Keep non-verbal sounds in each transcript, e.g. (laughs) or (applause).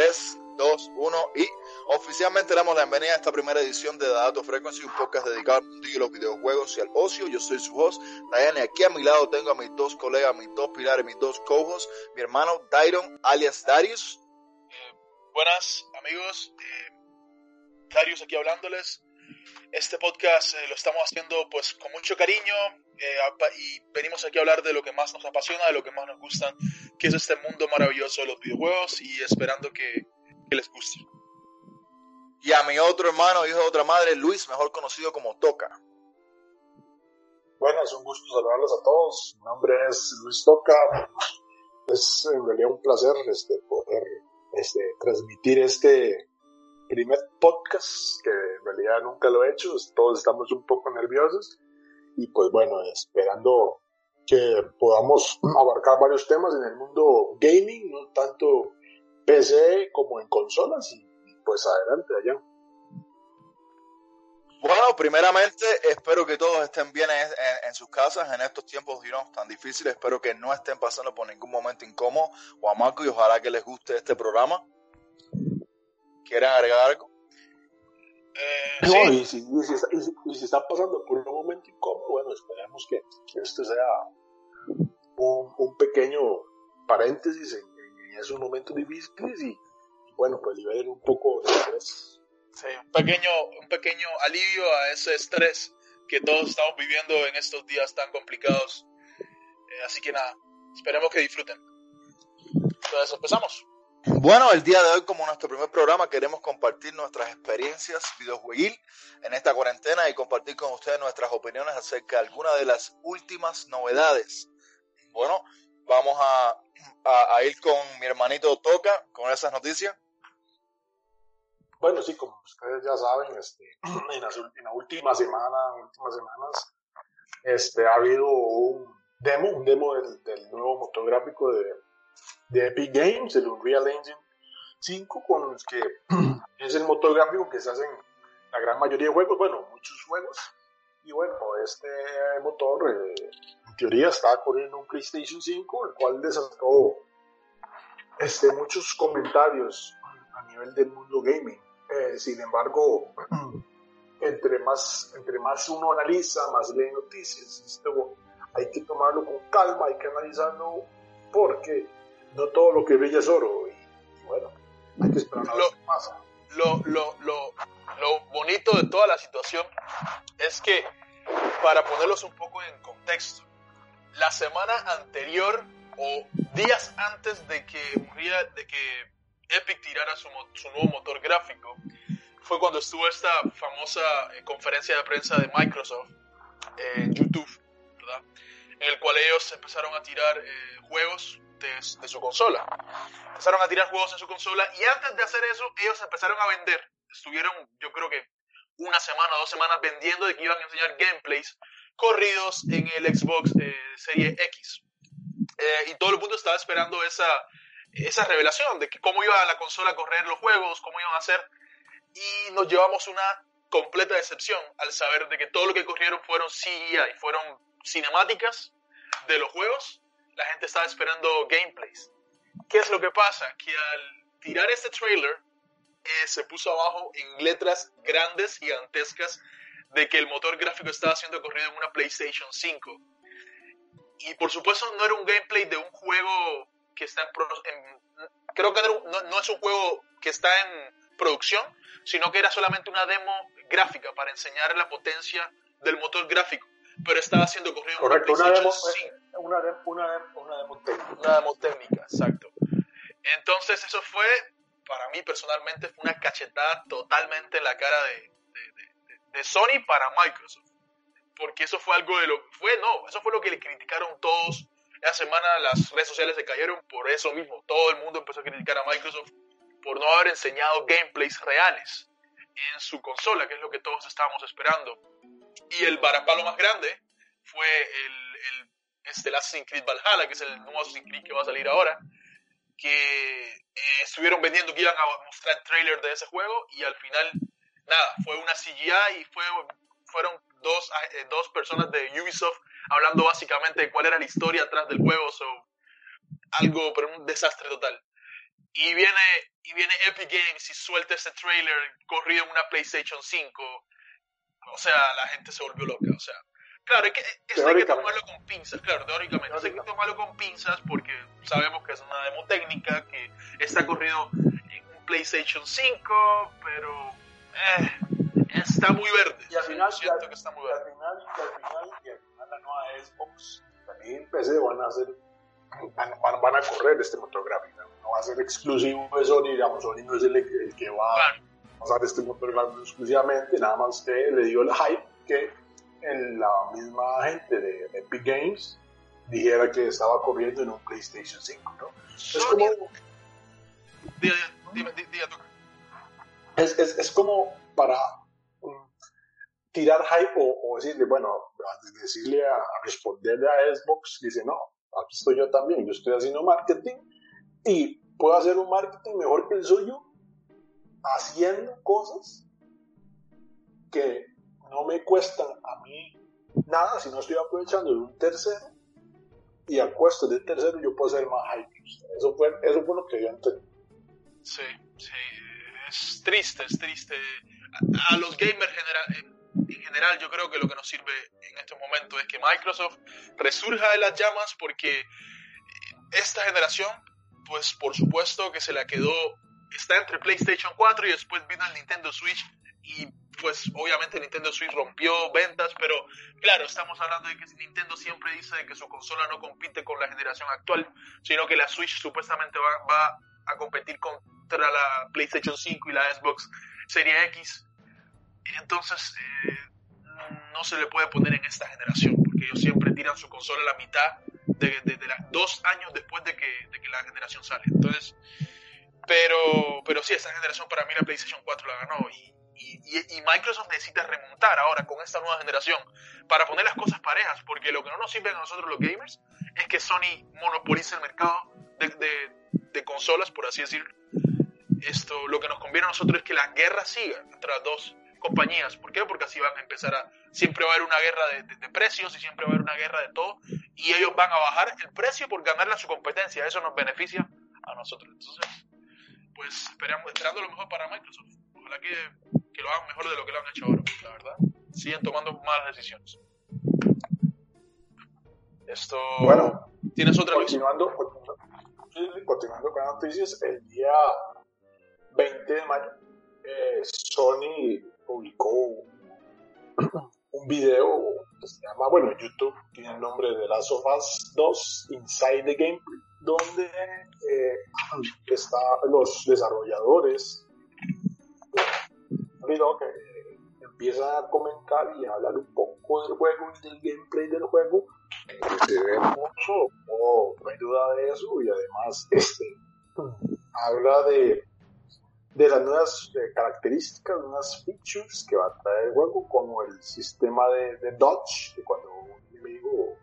3, 2, 1 y oficialmente damos la bienvenida a esta primera edición de Dato Frequency, un podcast dedicado al mundo de los videojuegos y al ocio. Yo soy su host, Diane, y aquí a mi lado tengo a mis dos colegas, mis dos pilares, mis dos co-hosts, mi hermano Dairon, alias Darius. Eh, buenas amigos, eh, Darius aquí hablándoles. Este podcast eh, lo estamos haciendo pues con mucho cariño eh, y venimos aquí a hablar de lo que más nos apasiona, de lo que más nos gusta, que es este mundo maravilloso de los videojuegos y esperando que, que les guste. Y a mi otro hermano, hijo de otra madre, Luis, mejor conocido como Toca. Bueno, es un gusto saludarlos a todos. Mi nombre es Luis Toca. Es en realidad un placer este, poder este, transmitir este primer podcast, que en realidad nunca lo he hecho. Todos estamos un poco nerviosos. Y pues bueno, esperando que podamos abarcar varios temas en el mundo gaming, no tanto PC como en consolas. Y pues adelante allá. Bueno, primeramente espero que todos estén bien en, sus casas en estos tiempos tan difíciles. Espero que no estén pasando por ningún momento incómodo o amargo y ojalá que les guste este programa. ¿Quieren agregar algo? Eh, No, sí, y, si, y, si, y si- y si están pasando por un momento incómodo, bueno, esperemos que, que esto sea un, un pequeño paréntesis en, en esos momentos difíciles y, bueno, pues liberen un poco de estrés. sí, un, pequeño, un pequeño alivio a ese estrés que todos estamos viviendo en estos días tan complicados. Eh, así que nada, esperemos que disfruten. Entonces empezamos. Bueno, el día de hoy, como nuestro primer programa, queremos compartir nuestras experiencias videojueguil en esta cuarentena y compartir con ustedes nuestras opiniones acerca de algunas de las últimas novedades. Bueno, vamos a, ir con mi hermanito Toca con esas noticias. Bueno, sí, como ustedes ya saben, este, (clears throat) en, la última semana, últimas semanas, este, ha habido un demo, un demo del, del nuevo motor gráfico de, de Epic Games, el Unreal Engine 5, con los que (clears throat) es el motor gráfico que se hacen la gran mayoría de juegos, bueno, muchos juegos. Y bueno, este motor eh, en teoría está corriendo un PlayStation 5, el cual desató este, muchos comentarios a nivel del mundo gaming. Eh, sin embargo, (clears throat) entre más, entre más uno analiza, más lee noticias, esto hay que tomarlo con calma, hay que analizarlo porque no todo lo que brilla es oro. Y, bueno, hay que esperar a ver Lo- qué pasa. lo, lo, lo, lo bonito de toda la situación es que, para ponerlos un poco en contexto, la semana anterior o días antes de que, de que Epic tirara su, su nuevo motor gráfico, fue cuando estuvo esta famosa eh, conferencia de prensa de Microsoft eh, en YouTube, ¿verdad? En el cual ellos empezaron a tirar eh, juegos de, de su consola. Empezaron a tirar juegos en su consola y antes de hacer eso ellos empezaron a vender. Estuvieron yo creo que una semana dos semanas vendiendo de que iban a enseñar gameplays corridos en el Xbox eh, Serie X. Eh, y todo el mundo estaba esperando esa esa revelación de que cómo iba la consola a correr los juegos cómo iban a hacer. Y nos llevamos una completa decepción al saber de que todo lo que corrieron fueron CGI fueron cinemáticas de los juegos la gente estaba esperando gameplays ¿Qué es lo que pasa? Que al tirar este trailer eh, se puso abajo en letras grandes, gigantescas, de que el motor gráfico estaba siendo corrido en una PlayStation 5. Y por supuesto no era un gameplay de un juego que está en... pro- en- creo que no, es un juego que está en producción, sino que era solamente una demo gráfica para enseñar la potencia del motor gráfico. Pero estaba siendo corrido en una una demo, PlayStation 5 una, demo- una, demo- una demo técnica. una demo técnica, exacto. Entonces eso fue, para mí personalmente, fue una cachetada totalmente en la cara de, de- de- de- de Sony para Microsoft. Porque eso fue algo de lo... Fue, no, eso fue lo que le criticaron todos esa semana las redes sociales se cayeron por eso mismo. Todo el mundo empezó a criticar a Microsoft por no haber enseñado gameplays reales en su consola, que es lo que todos estábamos esperando. Y el varapalo más grande fue el, el este, Assassin's Creed Valhalla, que es el nuevo Assassin's Creed que va a salir ahora, que eh, estuvieron vendiendo que iban a mostrar el trailer de ese juego y al final, nada, fue una CGI y fue, fueron dos, eh, dos personas de Ubisoft hablando básicamente de cuál era la historia atrás del juego, so, algo, pero un desastre total. Y viene, y viene Epic Games y suelta ese trailer corrido en una PlayStation 5. O sea, la gente se volvió loca. O sea, claro, hay que, eso hay que tomarlo con pinzas, claro, teóricamente. hay que tomarlo con pinzas porque sabemos que es una demo técnica, que está corrido en un PlayStation 5, pero eh, está muy verde. Y al final, siento que está muy verde. Y al final, y al final, y al final la nueva Xbox también en PC van a hacer van, van, van a correr este motor gráfico va a ser exclusivo de Sony, digamos, Sony no es el, que va a usar este motor gráfico exclusivamente, nada más usted le dio el hype que en la misma gente de Epic Games dijera que estaba corriendo en un PlayStation 5, ¿no? Es como... es, es, es, como para um, tirar hype o, decirle, bueno, decirle a, responderle a Xbox, dice, no, aquí estoy yo también, yo estoy haciendo marketing y puedo hacer un marketing mejor que el suyo haciendo cosas que no me cuestan a mí nada si no estoy aprovechando de un tercero y al costo del tercero yo puedo ser más hype. Eso fue, eso fue lo que yo entendí. Sí, sí, es triste, es triste. A, los gamers general, en general yo creo que lo que nos sirve en estos momentos es que Microsoft resurja de las llamas porque esta generación pues por supuesto que se la quedó, está entre PlayStation 4 y después vino el Nintendo Switch y pues obviamente Nintendo Switch rompió ventas, pero claro, estamos hablando de que Nintendo siempre dice que su consola no compite con la generación actual, sino que la Switch supuestamente va, a competir contra la PlayStation 5 y la Xbox Series X. Entonces, eh, no se le puede poner en esta generación, porque ellos siempre tiran su consola a la mitad de, de, dos años después de que, de que, la generación sale. Entonces, pero, pero sí, esa generación para mí la PlayStation 4 la ganó y, y, y, Microsoft necesita remontar ahora con esta nueva generación para poner las cosas parejas, porque lo que no nos sirve a nosotros los gamers es que Sony monopolice el mercado de, de, de consolas, por así decirlo. Esto, lo que nos conviene a nosotros es que la guerra siga entre las dos compañías. ¿Por qué? Porque así van a empezar a... Siempre va a haber una guerra de, precios y siempre va a haber una guerra de todo. Y ellos van a bajar el precio por ganarle a su competencia. Eso nos beneficia a nosotros. Entonces, pues esperamos, esperando lo mejor para Microsoft. Ojalá que, que lo hagan mejor de lo que lo han hecho ahora, la verdad. Siguen tomando malas decisiones. Esto... Bueno. ¿Tienes otra continuando, continuando, continuando con las noticias, el día 20 de mayo, eh, Sony publicó un, video que se llama, bueno, YouTube tiene el nombre de Last of Us 2 Inside the Gameplay, donde eh, están los desarrolladores que empiezan a comentar y a hablar un poco del juego y del gameplay del juego. Se ve mucho, no hay duda de eso, y además este habla de de las nuevas eh, características, unas features que va a traer el juego, como el sistema de, dodge, que cuando un enemigo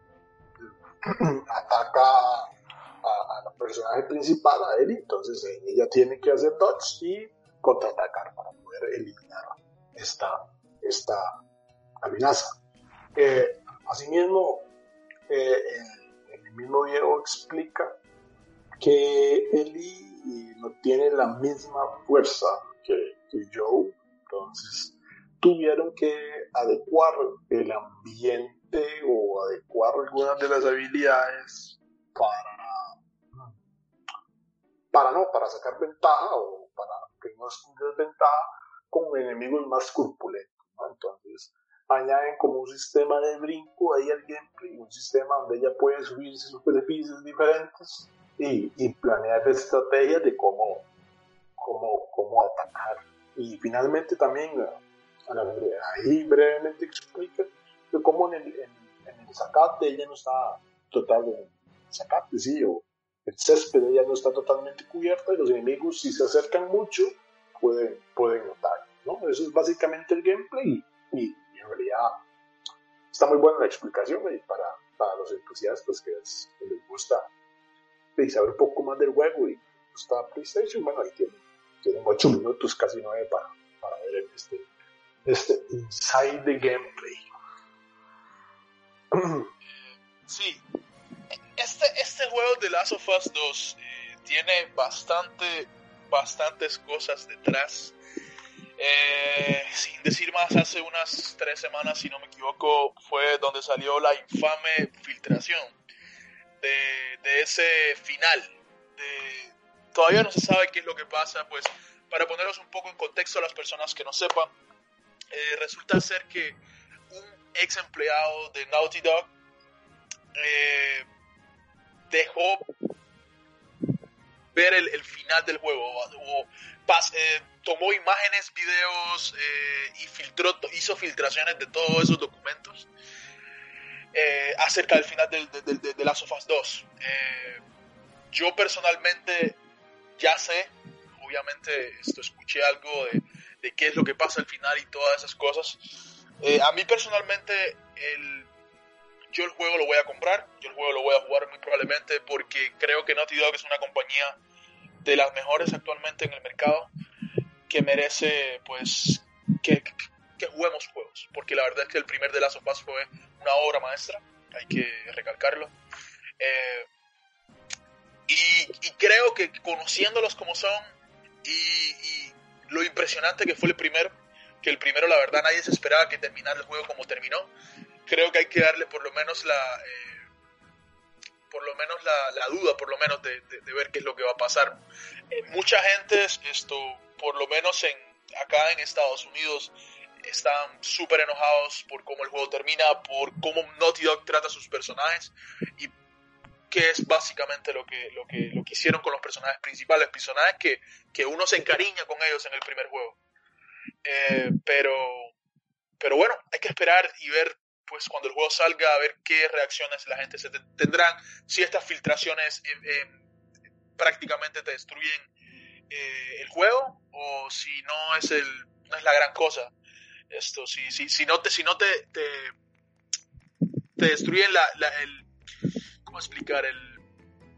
(clears throat) ataca a, la personaje principal, a él, entonces ella tiene que hacer dodge y contraatacar para poder eliminar esta, esta amenaza. Eh, asimismo, eh, el mismo video explica que Eli no tiene la misma fuerza que, Joe, entonces tuvieron que adecuar el ambiente o adecuar algunas de las habilidades para, para no, para sacar ventaja o que no es desventaja con enemigos más corpulentos, Entonces añaden como un sistema de brinco ahí al gameplay, un sistema donde ella puede subirse superficies diferentes y, y planear estrategias de cómo, cómo, cómo atacar. Y finalmente también, ahí brevemente explica cómo en el, en, el zacate ella no está total zacate, sí, o el césped ya no está totalmente cubierto y los enemigos si se acercan mucho pueden, pueden notar, ¿no? Eso es básicamente el gameplay y, en realidad está muy buena la explicación para, para los entusiastas que, les gusta saber un poco más del juego y gusta PlayStation, bueno, ahí tienen, tienen 8 minutos, casi 9 para, para ver este, este inside the gameplay. (clears throat) Sí, este, este juego de Last of Us 2 eh, tiene bastante, bastantes cosas detrás. Eh, sin decir más, hace unas tres semanas, si no me equivoco, fue donde salió la infame filtración de, de ese final. De, todavía no se sabe qué es lo que pasa, pues para ponerlos un poco en contexto a las personas que no sepan, eh, resulta ser que un ex empleado de Naughty Dog eh, dejó ver el, final del juego o, eh, tomó imágenes, videos eh, y filtró, hizo filtraciones de todos esos documentos acerca del final de, de, de, Last of Us 2. yo personalmente ya sé, obviamente esto, escuché algo de, de qué es lo que pasa al final y todas esas cosas. a mí personalmente el yo el juego lo voy a comprar, yo el juego lo voy a jugar muy probablemente porque creo que Naughty Dog es una compañía de las mejores actualmente en el mercado que merece pues que, que, juguemos juegos, porque la verdad es que el primer de of Us fue una obra maestra, hay que recalcarlo. Eh, y, creo que conociéndolos como son y, y, lo impresionante que fue el primero, que el primero la verdad nadie se esperaba que terminara el juego como terminó, creo que hay que darle por lo menos la eh, por lo menos la, duda por lo menos de, ver qué es lo que va a pasar eh, mucha gente esto por lo menos en acá en Estados Unidos están súper enojados por cómo el juego termina por cómo Naughty Dog trata a sus personajes y que es básicamente lo que, lo que, lo que hicieron con los personajes principales, personajes que, que uno se encariña con ellos en el primer juego. Eh, pero, pero bueno, hay que esperar y ver pues cuando el juego salga a ver qué reacciones la gente se tendrán, si estas filtraciones eh, eh, prácticamente te destruyen eh, el juego o si no es el no es la gran cosa. Esto si si, si no te si no te te, destruyen la, la el cómo explicar el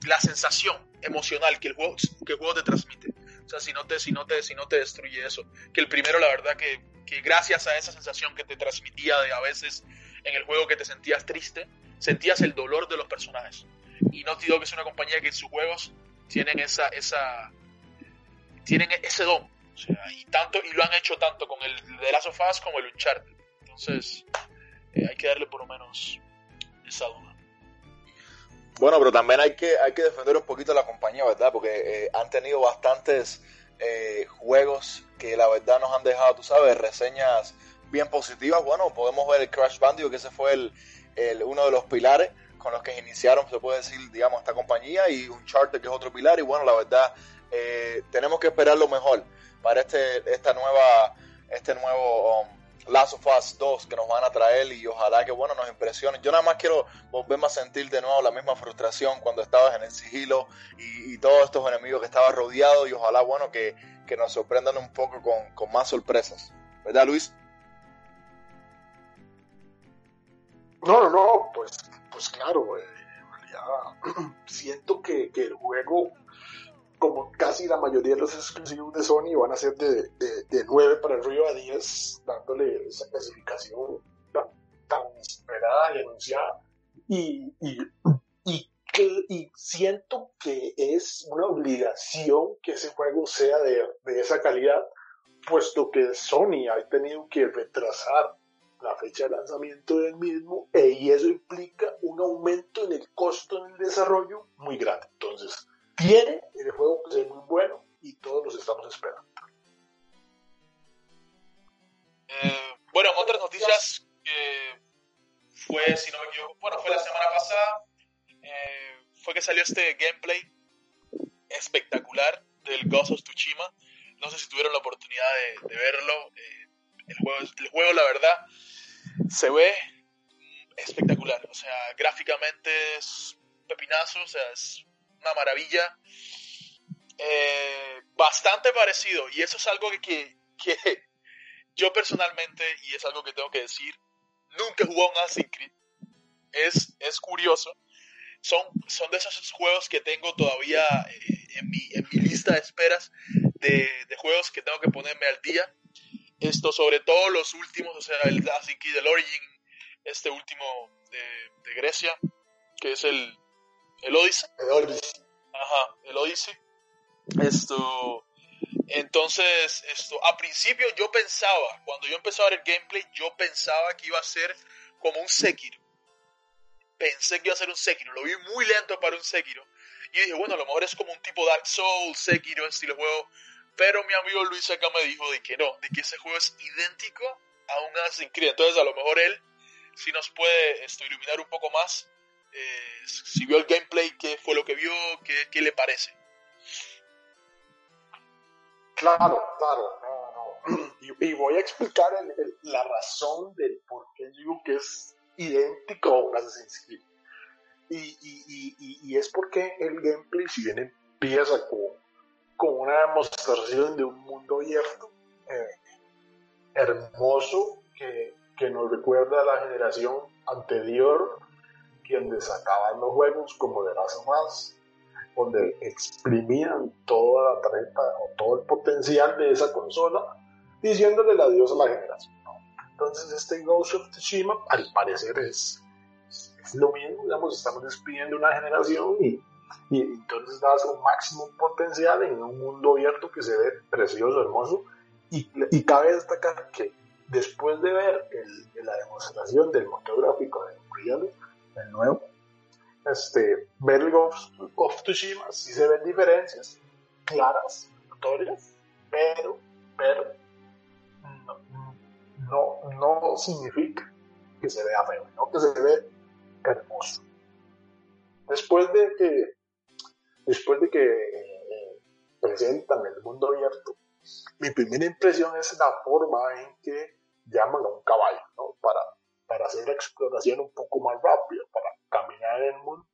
la sensación emocional que el juego que el juego te transmite. O sea, si no te si no te si no te destruye eso, que el primero la verdad que que gracias a esa sensación que te transmitía de a veces en el juego que te sentías triste, sentías el dolor de los personajes. Y digo que es una compañía que en sus juegos tienen esa, esa, tienen ese don. O sea, y tanto, y lo han hecho tanto con el de Last of Us como el Uncharted. Entonces, eh, hay que darle por lo menos esa duda. Bueno, pero también hay que, hay que defender un poquito a la compañía, ¿verdad? Porque eh, han tenido bastantes eh, juegos que la verdad nos han dejado, tú sabes, reseñas bien positivas. Bueno, podemos ver el Crash Bandicoot, que ese fue el, el, uno de los pilares con los que iniciaron, se puede decir, digamos, esta compañía, y un charter que es otro pilar. Y bueno, la verdad, eh, tenemos que esperar lo mejor para este, esta nueva, este nuevo um, Last of Us 2 que nos van a traer y ojalá que bueno nos impresione. Yo nada más quiero volverme a sentir de nuevo la misma frustración cuando estabas en el sigilo y, todos estos enemigos que estabas rodeado y ojalá bueno que, que nos sorprendan un poco con, con más sorpresas. ¿Verdad Luis? No, no, no, pues, pues claro, eh, realidad (clears throat) siento que, el juego, como casi la mayoría de los exclusivos de Sony, van a ser de, de, 9 para arriba a 10, dándole esa clasificación tan, esperada y anunciada. Y, y, y, y siento que es una obligación que ese juego sea de, de esa calidad, puesto que Sony ha tenido que retrasar la fecha de lanzamiento del mismo e, y eso implica un aumento en el costo en el desarrollo muy grande. Entonces, tiene el juego que ser muy bueno y todos los estamos esperando. Eh, bueno, otras noticias fue, bueno, fue la semana pasada, eh, fue que salió este gameplay espectacular del Ghost of Tsushima. No sé si tuvieron la oportunidad de, verlo. Eh, el, juego, el juego, la verdad, se ve espectacular. O sea, gráficamente es pepinazo, o sea, es una maravilla. Eh, bastante parecido, y eso es algo que, que, yo personalmente, y es algo que tengo que decir, nunca jugado un Assassin's Creed. Es, es curioso. Son, son de esos juegos que tengo todavía eh, en, mi, en mi lista de esperas de, de juegos que tengo que ponerme al día. Esto, sobre todo los últimos, o sea, el Assassin's Creed, el Origin, este último de, Grecia, que es el, el Odyssey. El Odyssey. Ajá, el Odyssey. Esto, entonces, esto, a principio yo pensaba, cuando yo empecé a ver el gameplay, yo pensaba que iba a ser como un Sekiro. Pensé que iba a ser un Sekiro, lo vi muy lento para un Sekiro. Y dije, bueno, a lo mejor es como un tipo Dark Souls, Sekiro, estilo juego pero mi amigo Luis acá me dijo de que no, de que ese juego es idéntico a un Assassin's Creed. Entonces a lo mejor él sí nos puede esto, iluminar un poco más. Eh, si vio el gameplay, qué fue lo que vio, qué, qué le parece. Claro, claro, no, no. (clears throat) Y, voy a explicar la razón del por qué digo que es idéntico a un Assassin's Creed. Y, y, y, y, es porque el gameplay, si bien empieza con con una demostración de un mundo abierto, eh, hermoso, que, que, nos recuerda a la generación anterior, donde sacaban los juegos como de las más, donde exprimían toda la tarjeta o todo el potencial de esa consola, diciéndole adiós a la generación. Entonces este Ghost of Tsushima al parecer es, es lo mismo, estamos despidiendo una generación y y entonces das un máximo potencial en un mundo abierto que se ve precioso, hermoso, y, y cabe destacar que después de ver el, la demostración del motográfico de Unreal, el nuevo, este, ver el of Tsushima, sí se ven diferencias claras, notorias, pero, pero, no, no, no significa que se vea feo, no que se ve hermoso. Después de que después de que eh, presentan el mundo abierto, mi primera impresión es la forma en que llaman a un caballo, ¿no? Para, para hacer la exploración un poco más rápida, para caminar en el mundo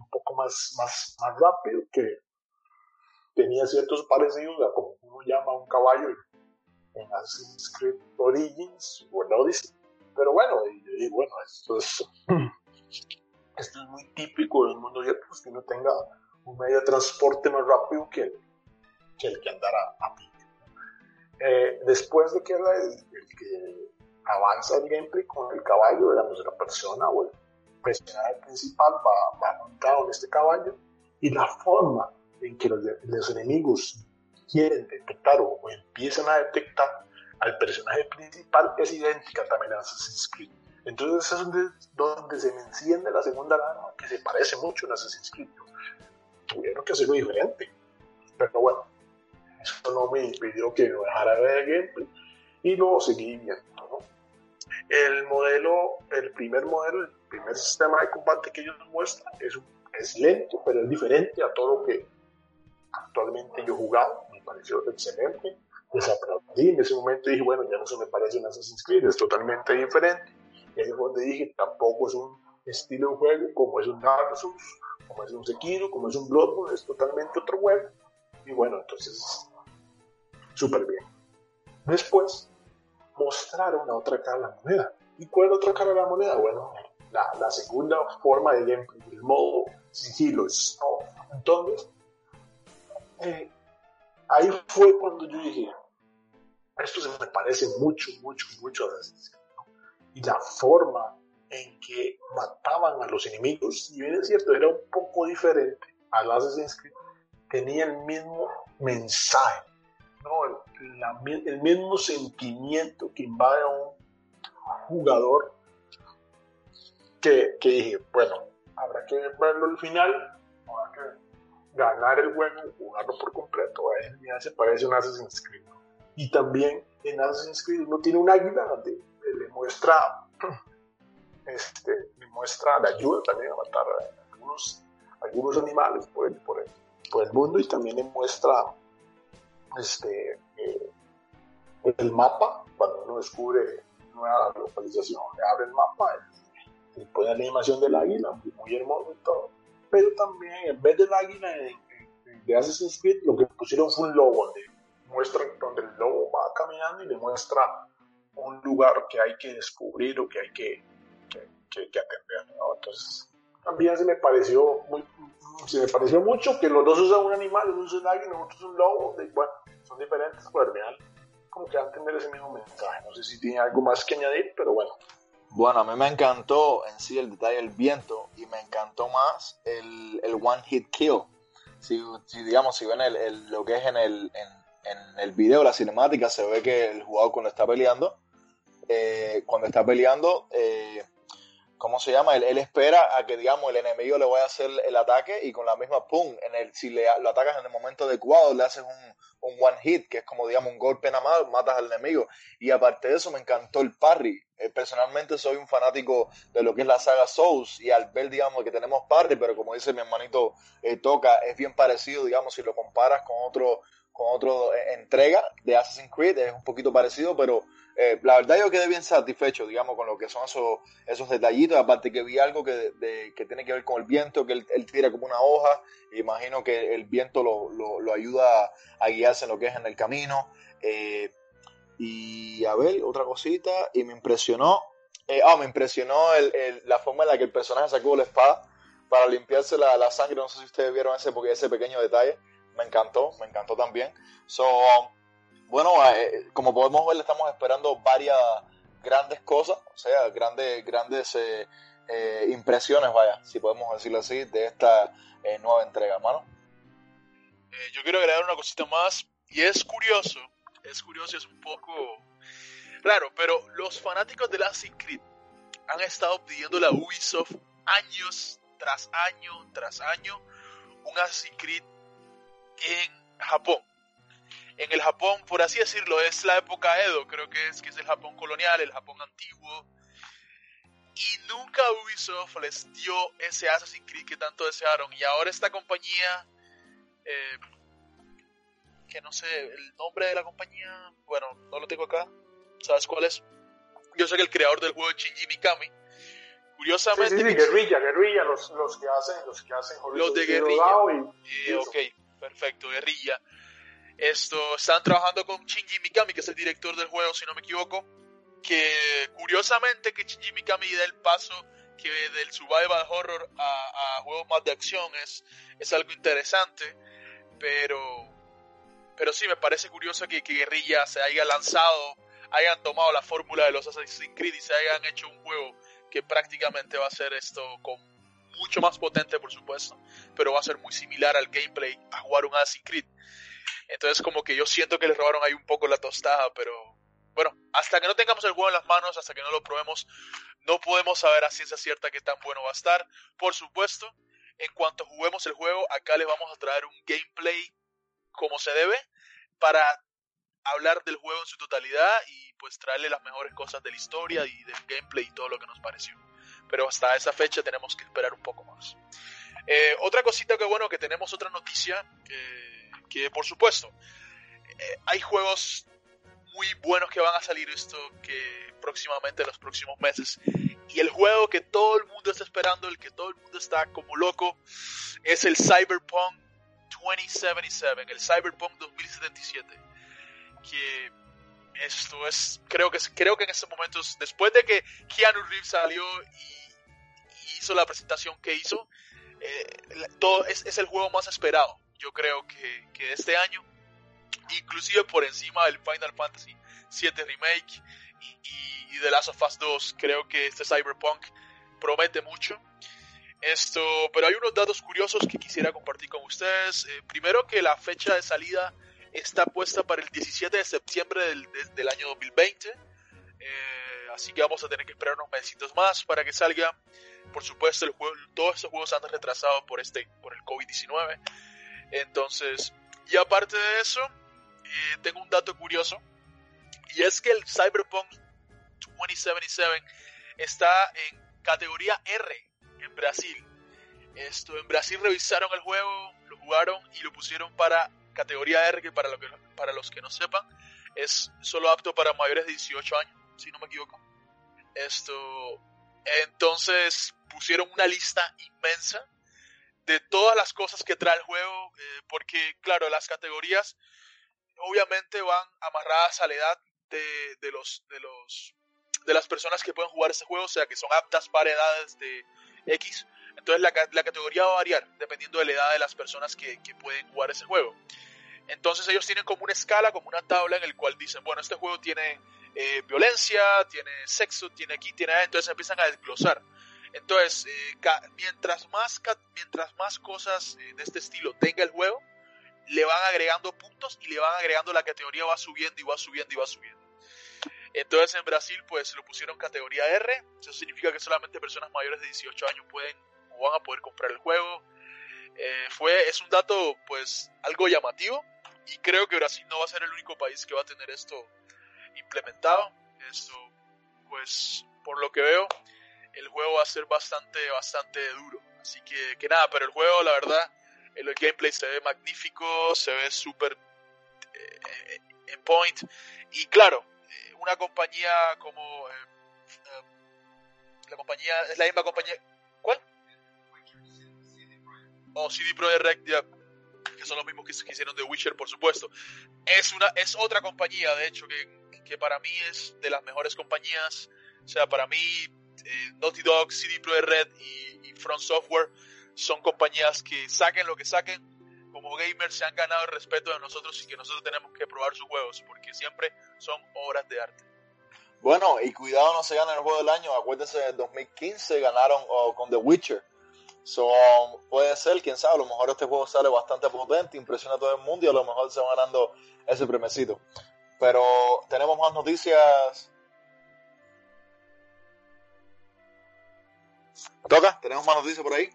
un poco más, más, más rápido, que tenía ciertos parecidos a como uno llama a un caballo en Assassin's Creed Origins o en Odyssey. Pero bueno, y, bueno, esto es, (laughs) esto es muy típico del mundo abierto, pues que no tenga un medio de transporte más rápido que el que, el que andara a pie. Eh, después de que el, que avanza el gameplay con el caballo, digamos, la persona o el personaje principal va, va montado en este caballo y la forma en que los, enemigos quieren detectar o, empiezan a detectar al personaje principal es idéntica también a Assassin's Creed. Entonces es donde, donde se me enciende la segunda alarma, que se parece mucho a Assassin's Creed tuvieron que hacerlo diferente. Pero bueno, eso no me impidió que lo dejara ver el gameplay y lo seguí viendo. ¿no? El modelo, el primer modelo, el primer sistema de combate que ellos muestran es, es lento, pero es diferente a todo lo que actualmente yo he jugado. Me pareció excelente. Desaplaudí en ese momento dije, bueno, ya no se me parece un Assassin's Creed, es totalmente diferente. Y ahí es donde dije, tampoco es un estilo de juego como es un Dark Souls como es un Sekiro, como es un Bloodborne, es totalmente otro juego. Y bueno, entonces, súper bien. Después, mostraron la otra cara de la moneda. ¿Y cuál es la otra cara de la moneda? Bueno, la, la segunda forma de gameplay, el modo sigilo, Entonces, eh, ahí fue cuando yo dije, esto se me parece mucho, mucho, mucho a Y la forma en que mataban a los enemigos, y bien es cierto, era un poco diferente al Assassin's Creed, tenía el mismo mensaje, ¿no? el, mismo sentimiento que invade a un jugador que, que, dije, bueno, habrá que verlo al final, habrá que ganar el juego, jugarlo por completo, a ya se parece un Assassin's Creed. Y también en Assassin's Creed uno tiene un águila donde le muestra (clears throat) este, muestra la ayuda también a matar a algunos, algunos animales por el, por, el, por el mundo y también le muestra este, eh, el mapa, cuando uno descubre nueva localización, le abre el mapa y, pone la animación del águila, muy hermoso y todo. pero también en vez del águila de Assassin's Creed, lo que pusieron fue un lobo, donde, muestra, donde el lobo va caminando y le muestra un lugar que hay que descubrir o que hay que, que, que, atender. ¿no? Entonces, también se me pareció muy, se me pareció mucho que los dos usan un animal, uno es un águila, otro es un lobo, bueno, son diferentes, pero al final como que van a entender ese mismo mensaje. No sé si tiene algo más que añadir, pero bueno. Bueno, a mí me encantó en sí el detalle del viento y me encantó más el, el one hit kill. Si, si, digamos, si ven el, lo que es en el, en, en, el video, la cinemática, se ve que el jugador cuando está peleando, eh, cuando está peleando, eh, ¿cómo se llama? Él, él, espera a que, digamos, el enemigo le vaya a hacer el ataque y con la misma pum, en el, si le, lo atacas en el momento adecuado, le haces un, un one hit, que es como, digamos, un golpe nada más, matas al enemigo. Y aparte de eso, me encantó el parry. Eh, personalmente soy un fanático de lo que es la saga Souls y al ver, digamos, que tenemos parry, pero como dice mi hermanito eh, Toca, es bien parecido, digamos, si lo comparas con otro con otro eh, entrega de Assassin's Creed, es un poquito parecido, pero eh, la verdad yo quedé bien satisfecho, digamos, con lo que son esos, esos detallitos, aparte que vi algo que, que tiene que ver con el viento, que él, tira como una hoja, y imagino que el viento lo, lo, ayuda a guiarse en lo que es en el camino. Eh, y a ver, otra cosita, y me impresionó, eh, ah, me impresionó el, la forma en la que el personaje sacó la espada para limpiarse la, la sangre, no sé si ustedes vieron ese, porque ese pequeño detalle, me encantó, me encantó también. So, bueno, eh, como podemos ver, estamos esperando varias grandes cosas, o sea, grandes, grandes eh, eh, impresiones, vaya, si podemos decirlo así, de esta nueva entrega, hermano. yo quiero agregar una cosita más, y es curioso, es curioso, es un poco raro, pero los fanáticos de Assassin's Creed han estado pidiendo la Ubisoft años tras año tras año un Assassin's Creed en Japón en el Japón, por así decirlo, es la época Edo, creo que es, que es el Japón colonial, el Japón antiguo. Y nunca Ubisoft les dio ese Assassin's Creed que tanto desearon. Y ahora esta compañía, eh, que no sé, el nombre de la compañía, bueno, no lo tengo acá. ¿Sabes cuál es? Yo sé que el creador del juego es Shinji Mikami. Curiosamente. Sí, sí, Guerrilla, Guerrilla, los, los, que hacen, los que hacen Los de Guerrilla. Y, ok, perfecto, Guerrilla. Esto, están trabajando con Shinji Mikami, que es el director del juego, si no me equivoco. Que curiosamente que Shinji Mikami dé el paso que del survival horror a, juegos más de acción es, es algo interesante. Pero, pero sí, me parece curioso que, que Guerrilla se haya lanzado, hayan tomado la fórmula de los Assassin's Creed y se hayan hecho un juego que prácticamente va a ser esto con mucho más potente, por supuesto, pero va a ser muy similar al gameplay a jugar un Assassin's Creed. Entonces como que yo siento que les robaron ahí un poco la tostada, pero bueno, hasta que no tengamos el juego en las manos, hasta que no lo probemos, no podemos saber a ciencia cierta qué tan bueno va a estar. Por supuesto, en cuanto juguemos el juego, acá les vamos a traer un gameplay como se debe para hablar del juego en su totalidad y pues traerle las mejores cosas de la historia y del gameplay y todo lo que nos pareció. Pero hasta esa fecha tenemos que esperar un poco más. Eh, otra cosita que bueno, que tenemos otra noticia. que que por supuesto. Eh, hay juegos muy buenos que van a salir esto que próximamente en los próximos meses. Y el juego que todo el mundo está esperando el que todo el mundo está como loco es el Cyberpunk 2077 el Cyberpunk 2077 que esto es creo que creo que en estos momentos después de que Keanu Reeves salió y, hizo la presentación que hizo eh, todo es, es el juego más esperado yo creo que, que este año, inclusive por encima del Final Fantasy VII Remake y, y, The Last of Us 2, creo que este Cyberpunk promete mucho. Esto, pero hay unos datos curiosos que quisiera compartir con ustedes. Eh, primero que la fecha de salida está puesta para el 17 de septiembre del, del año 2020. Eh, así que vamos a tener que esperar unos meses más para que salga. Por supuesto, el juego, todos estos juegos han retrasado por este, por el COVID-19. Entonces, y aparte de eso, eh, tengo un dato curioso. Y es que el Cyberpunk 2077 está en categoría R en Brasil. Esto, en Brasil revisaron el juego, lo jugaron y lo pusieron para categoría R, que para, que, para los que no sepan, es solo apto para mayores de 18 años, si no me equivoco. Esto, entonces pusieron una lista inmensa de todas las cosas que trae el juego, eh, porque claro, las categorías obviamente van amarradas a la edad de, de, los, de, los, de las personas que pueden jugar este juego, o sea, que son aptas para edades de X. Entonces la, la categoría va a variar dependiendo de la edad de las personas que, que pueden jugar ese juego. Entonces ellos tienen como una escala, como una tabla en el cual dicen, bueno, este juego tiene eh, violencia, tiene sexo, tiene aquí, tiene allá, entonces empiezan a desglosar. Entonces, eh, mientras, más, mientras más cosas eh, de este estilo tenga el juego, le van agregando puntos y le van agregando la categoría, va subiendo y va subiendo y va subiendo. Entonces en Brasil pues lo pusieron categoría R, eso significa que solamente personas mayores de 18 años pueden o van a poder comprar el juego. Eh, fue, es un dato pues algo llamativo y creo que Brasil no va a ser el único país que va a tener esto implementado. Esto pues por lo que veo el juego va a ser bastante, bastante duro. Así que, que nada, pero el juego, la verdad, el gameplay se ve magnífico, se ve súper eh, en point. Y claro, eh, una compañía como... Eh, la compañía, es la misma compañía... ¿Cuál? Oh, CD Projekt Red, que son los mismos que, hicieron The Witcher, por supuesto. Es, una, es otra compañía, de hecho, que, que para mí es de las mejores compañías. O sea, para mí eh, Naughty Dog, CD Projekt Red y, y Front Software son compañías que saquen lo que saquen, como gamers se han ganado el respeto de nosotros y que nosotros tenemos que probar sus juegos, porque siempre son obras de arte. Bueno, y cuidado no se gana el juego del año, acuérdense, en 2015 ganaron con The Witcher. So, puede ser, quién sabe, a lo mejor este juego sale bastante potente, impresiona a todo el mundo y a lo mejor se va ganando ese premiecito. Pero tenemos más noticias ¿Toca? ¿Tenemos más noticias por ahí?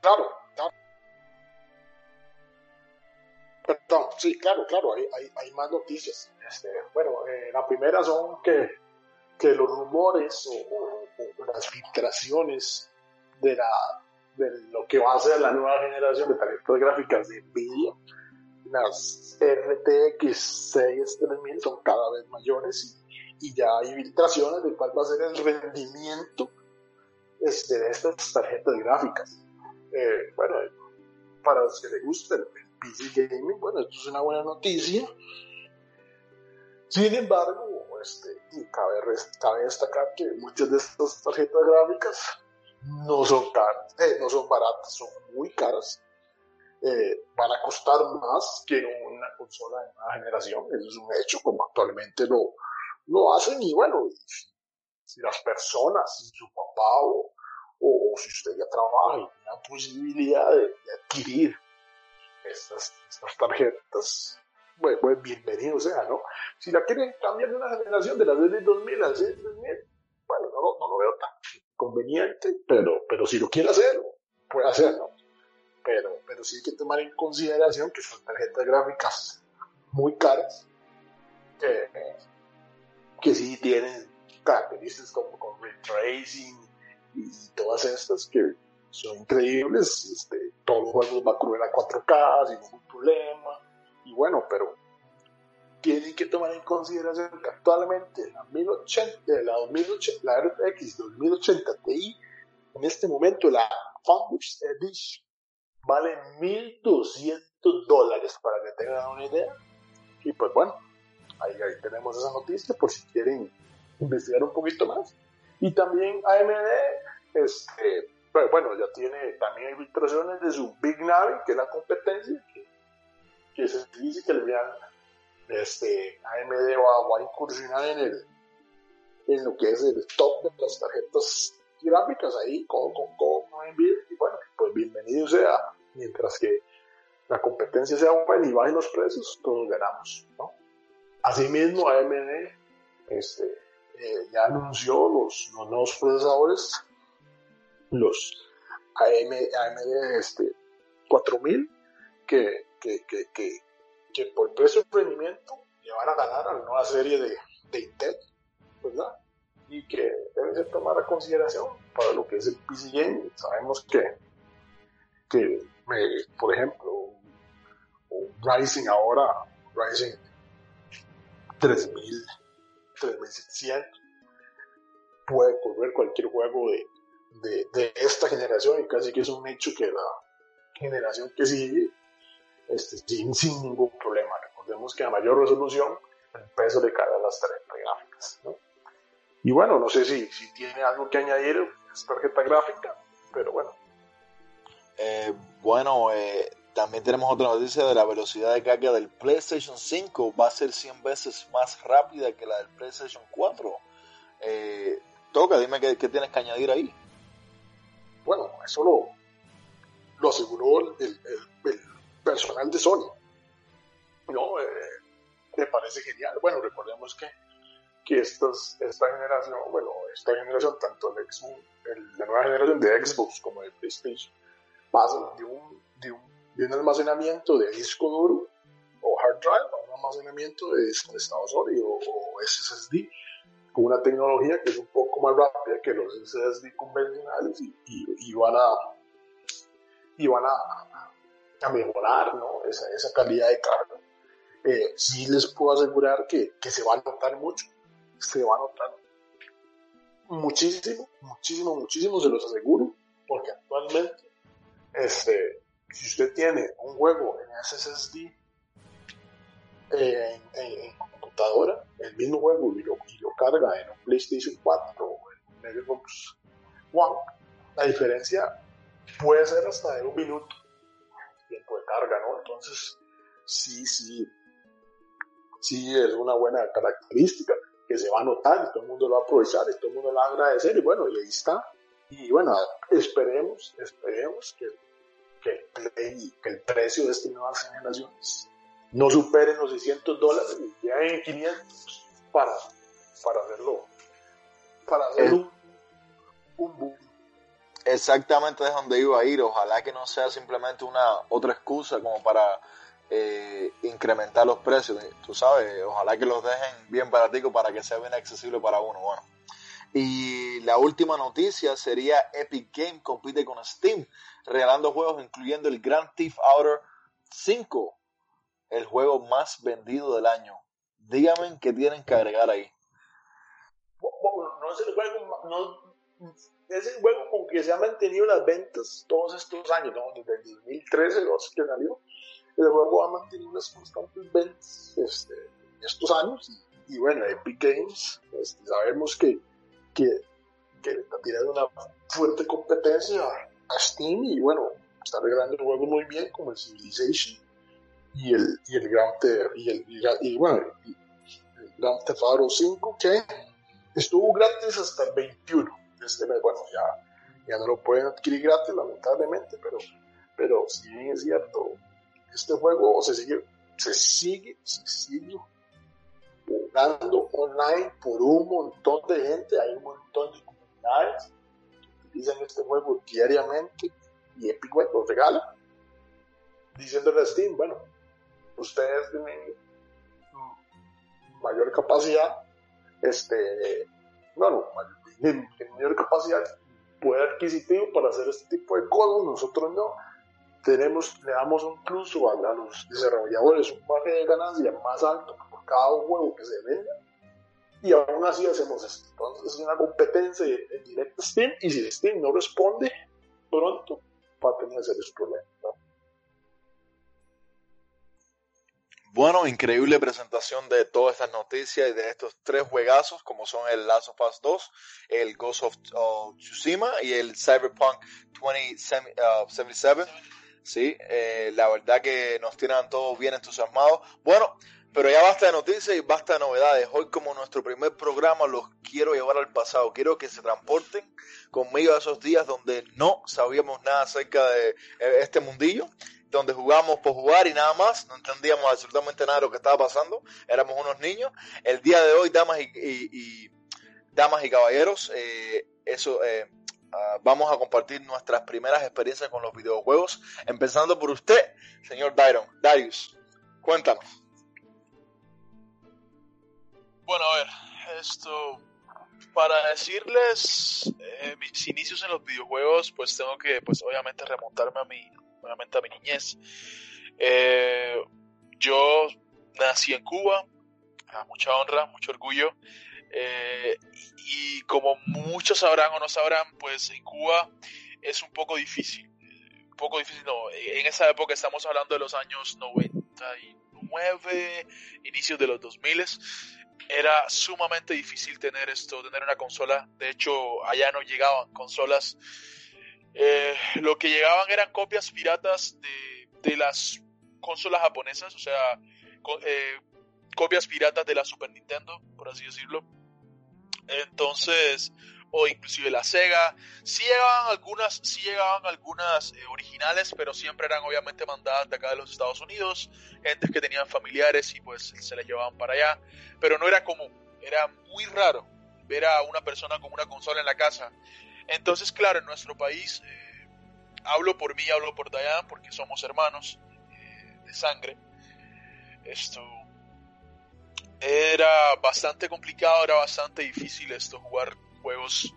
Claro, claro. Perdón, sí, claro, claro, hay, hay, hay más noticias. Este, bueno, eh, la primera son que, que los rumores o, las filtraciones de, la, de lo que va a ser la nueva generación de tarjetas gráficas de Nvidia, las RTX 63000 son cada vez mayores y ya hay filtraciones de cuál va a ser el rendimiento este, de estas tarjetas gráficas. Eh, bueno, para los que les gusta el, PC Gaming, bueno, esto es una buena noticia. Sin embargo, este, cabe, cabe destacar que muchas de estas tarjetas gráficas no son caras, eh, no son baratas, son muy caras. Eh, van a costar más que una consola de nueva generación, eso es un hecho, como actualmente lo, lo hacen y bueno, si las personas, si su papá o, o, si usted ya trabaja y tiene la posibilidad de, adquirir estas, estas tarjetas, bueno, bienvenido sea, ¿no? Si la quieren cambiar de una generación de la de 2000 a 2000, bueno, no, no, lo veo tan conveniente, pero, pero si lo quiere hacer, puede hacerlo. Pero, pero sí hay que tomar en consideración que son tarjetas gráficas muy caras, que, que sí tienen características como con ray tracing y todas estas que son increíbles. Este, todos los juegos van a correr a 4K sin ningún problema. Y bueno, pero tienen que tomar en consideración que actualmente la 1080, la 2080, la RTX 2080 Ti, en este momento la Founders Edition vale 1200 dólares para que tengan una idea. Y pues bueno, ahí, ahí tenemos esa noticia por si quieren investigar un poquito más. Y también AMD, este, bueno, ya tiene también filtraciones de su Big Navi, que es la competencia, que, se dice que le dan, este, AMD va, a incursionar en, el, en lo que es el top de las tarjetas gráficas ahí, con, con, con y bueno, pues bienvenido sea, mientras que la competencia sea buena y bajen los precios, todos ganamos, ¿no? Asimismo, AMD este, eh, ya anunció los, nuevos procesadores, los AMD este, 4000, que, que, que, que, por precio y rendimiento le van a ganar a la nueva serie de, de Intel, ¿verdad? Y que deben ser tomar a consideración para lo que es el PC Game. Sabemos que, que por ejemplo, Rising ahora, Rising 3000, 3700. Puede correr cualquier juego de, de, esta generación y casi que es un hecho que la generación que sigue este, sin, sin ningún problema. Recordemos que a mayor resolución el peso le cae a las tarjetas gráficas. Y bueno, no sé si, si tiene algo que añadir esta tarjeta gráfica, pero bueno. Eh, bueno, eh, también tenemos otra noticia de la velocidad de carga del PlayStation 5. Va a ser 100 veces más rápida que la del PlayStation 4. Eh, toca, dime qué, tienes que añadir ahí. Bueno, eso lo, lo aseguró el, personal de Sony. No, eh, me parece genial. Bueno, recordemos que, que estas, esta generación, bueno, esta generación, tanto el Xbox, la nueva generación de Xbox como de PlayStation, pasan de un, de un, de un almacenamiento de disco duro o hard drive a un almacenamiento de estado sólido o SSD con una tecnología que es un poco más rápida que los SSD convencionales y, y, van a y van a, a mejorar ¿no? esa, esa, calidad de carga. Eh, sí les puedo asegurar que, que, se va a notar mucho, se va a notar muchísimo, muchísimo, muchísimo, se los aseguro, porque actualmente, este, si usted tiene un juego en SSD eh, en, computadora, el mismo juego y lo, y lo, carga en un PlayStation 4 o en un Xbox One, la diferencia puede ser hasta de un minuto tiempo de carga, ¿no? Entonces, sí, sí, sí es una buena característica que se va a notar y todo el mundo lo va a aprovechar y todo el mundo lo va a agradecer y bueno, y ahí está. Y bueno, esperemos, esperemos que, que, que el precio de estas nuevas generaciones no superen los 600 dólares y ya en 500 para, para hacerlo, para hacerlo un, boom. Exactamente es donde iba a ir. Ojalá que no sea simplemente una otra excusa como para eh, incrementar los precios. Tú sabes, ojalá que los dejen bien baraticos para que sea bien accesible para uno. Bueno. Y la última noticia sería Epic Game compite con Steam, regalando juegos incluyendo el Grand Theft Auto 5 el juego más vendido del año. Díganme qué tienen que agregar ahí. No es el juego, no, es el juego con que se han mantenido las ventas todos estos años, ¿no? desde el 2013, que salió. El juego ha mantenido unas constantes ventas este, estos años. Y, bueno, Epic Games, este, sabemos que, que, que tirando una fuerte competencia a Steam y bueno, está regalando juegos muy bien como el Civilization y el, y el Grand y el, y, bueno, el, Grand Theft Auto 5 que estuvo gratis hasta el 21 de este mes. Bueno, ya, ya no lo pueden adquirir gratis, lamentablemente, pero, pero si bien es cierto, este juego se sigue, se sigue, se sigue online por un montón de gente, hay un montón de comunidades que utilizan este juego diariamente y Epic Web lo regala diciéndole a Steam, bueno, ustedes tienen mayor capacidad, este, bueno, mayor capacidad, poder adquisitivo para hacer este tipo de cosas, nosotros no. Tenemos, le damos un plus a, los desarrolladores un margen de ganancia más alto cada juego que se venda y aún así hacemos esto. Entonces es una competencia en directo Steam y si Steam no responde pronto va a tener serios problemas. Bueno, increíble presentación de todas estas noticias y de estos tres juegazos, como son el Last of Us 2, el Ghost of Tsushima y el Cyberpunk 2077. Uh, sí, eh, la verdad que nos tienen todos bien entusiasmados. Bueno, pero ya basta de noticias y basta de novedades. Hoy como nuestro primer programa los quiero llevar al pasado. Quiero que se transporten conmigo a esos días donde no sabíamos nada acerca de eh, este mundillo donde jugamos por jugar y nada más, no entendíamos absolutamente nada de lo que estaba pasando, éramos unos niños. El día de hoy, damas y, damas y caballeros, eh, eso eh, ah, vamos a compartir nuestras primeras experiencias con los videojuegos, empezando por usted, señor Dairon, Darius, cuéntanos. Bueno, a ver, esto para decirles eh, mis inicios en los videojuegos, pues tengo que, pues obviamente remontarme a mi nuevamente a mi niñez. Eh, yo nací en Cuba, a mucha honra, mucho orgullo. Eh, y como muchos sabrán o no sabrán, pues en Cuba es un poco difícil. Un poco difícil, no. En esa época estamos hablando de los años 99, inicios de los 2000. Era sumamente difícil tener esto, tener una consola. De hecho, allá no llegaban consolas. Eh, lo que llegaban eran copias piratas de, de las consolas japonesas, o sea, eh, copias piratas de la Super Nintendo, por así decirlo. Entonces, o inclusive la Sega, sí llegaban algunas, sí llegaban algunas eh, originales, pero siempre eran obviamente mandadas de acá de los Estados Unidos, gente que tenían familiares y pues se las llevaban para allá, pero no era común, era muy raro ver a una persona con una consola en la casa. Entonces, claro, en nuestro país, eh, hablo por mí, hablo por Dayan, porque somos hermanos eh, de sangre. Esto, era bastante complicado, era bastante difícil esto, jugar juegos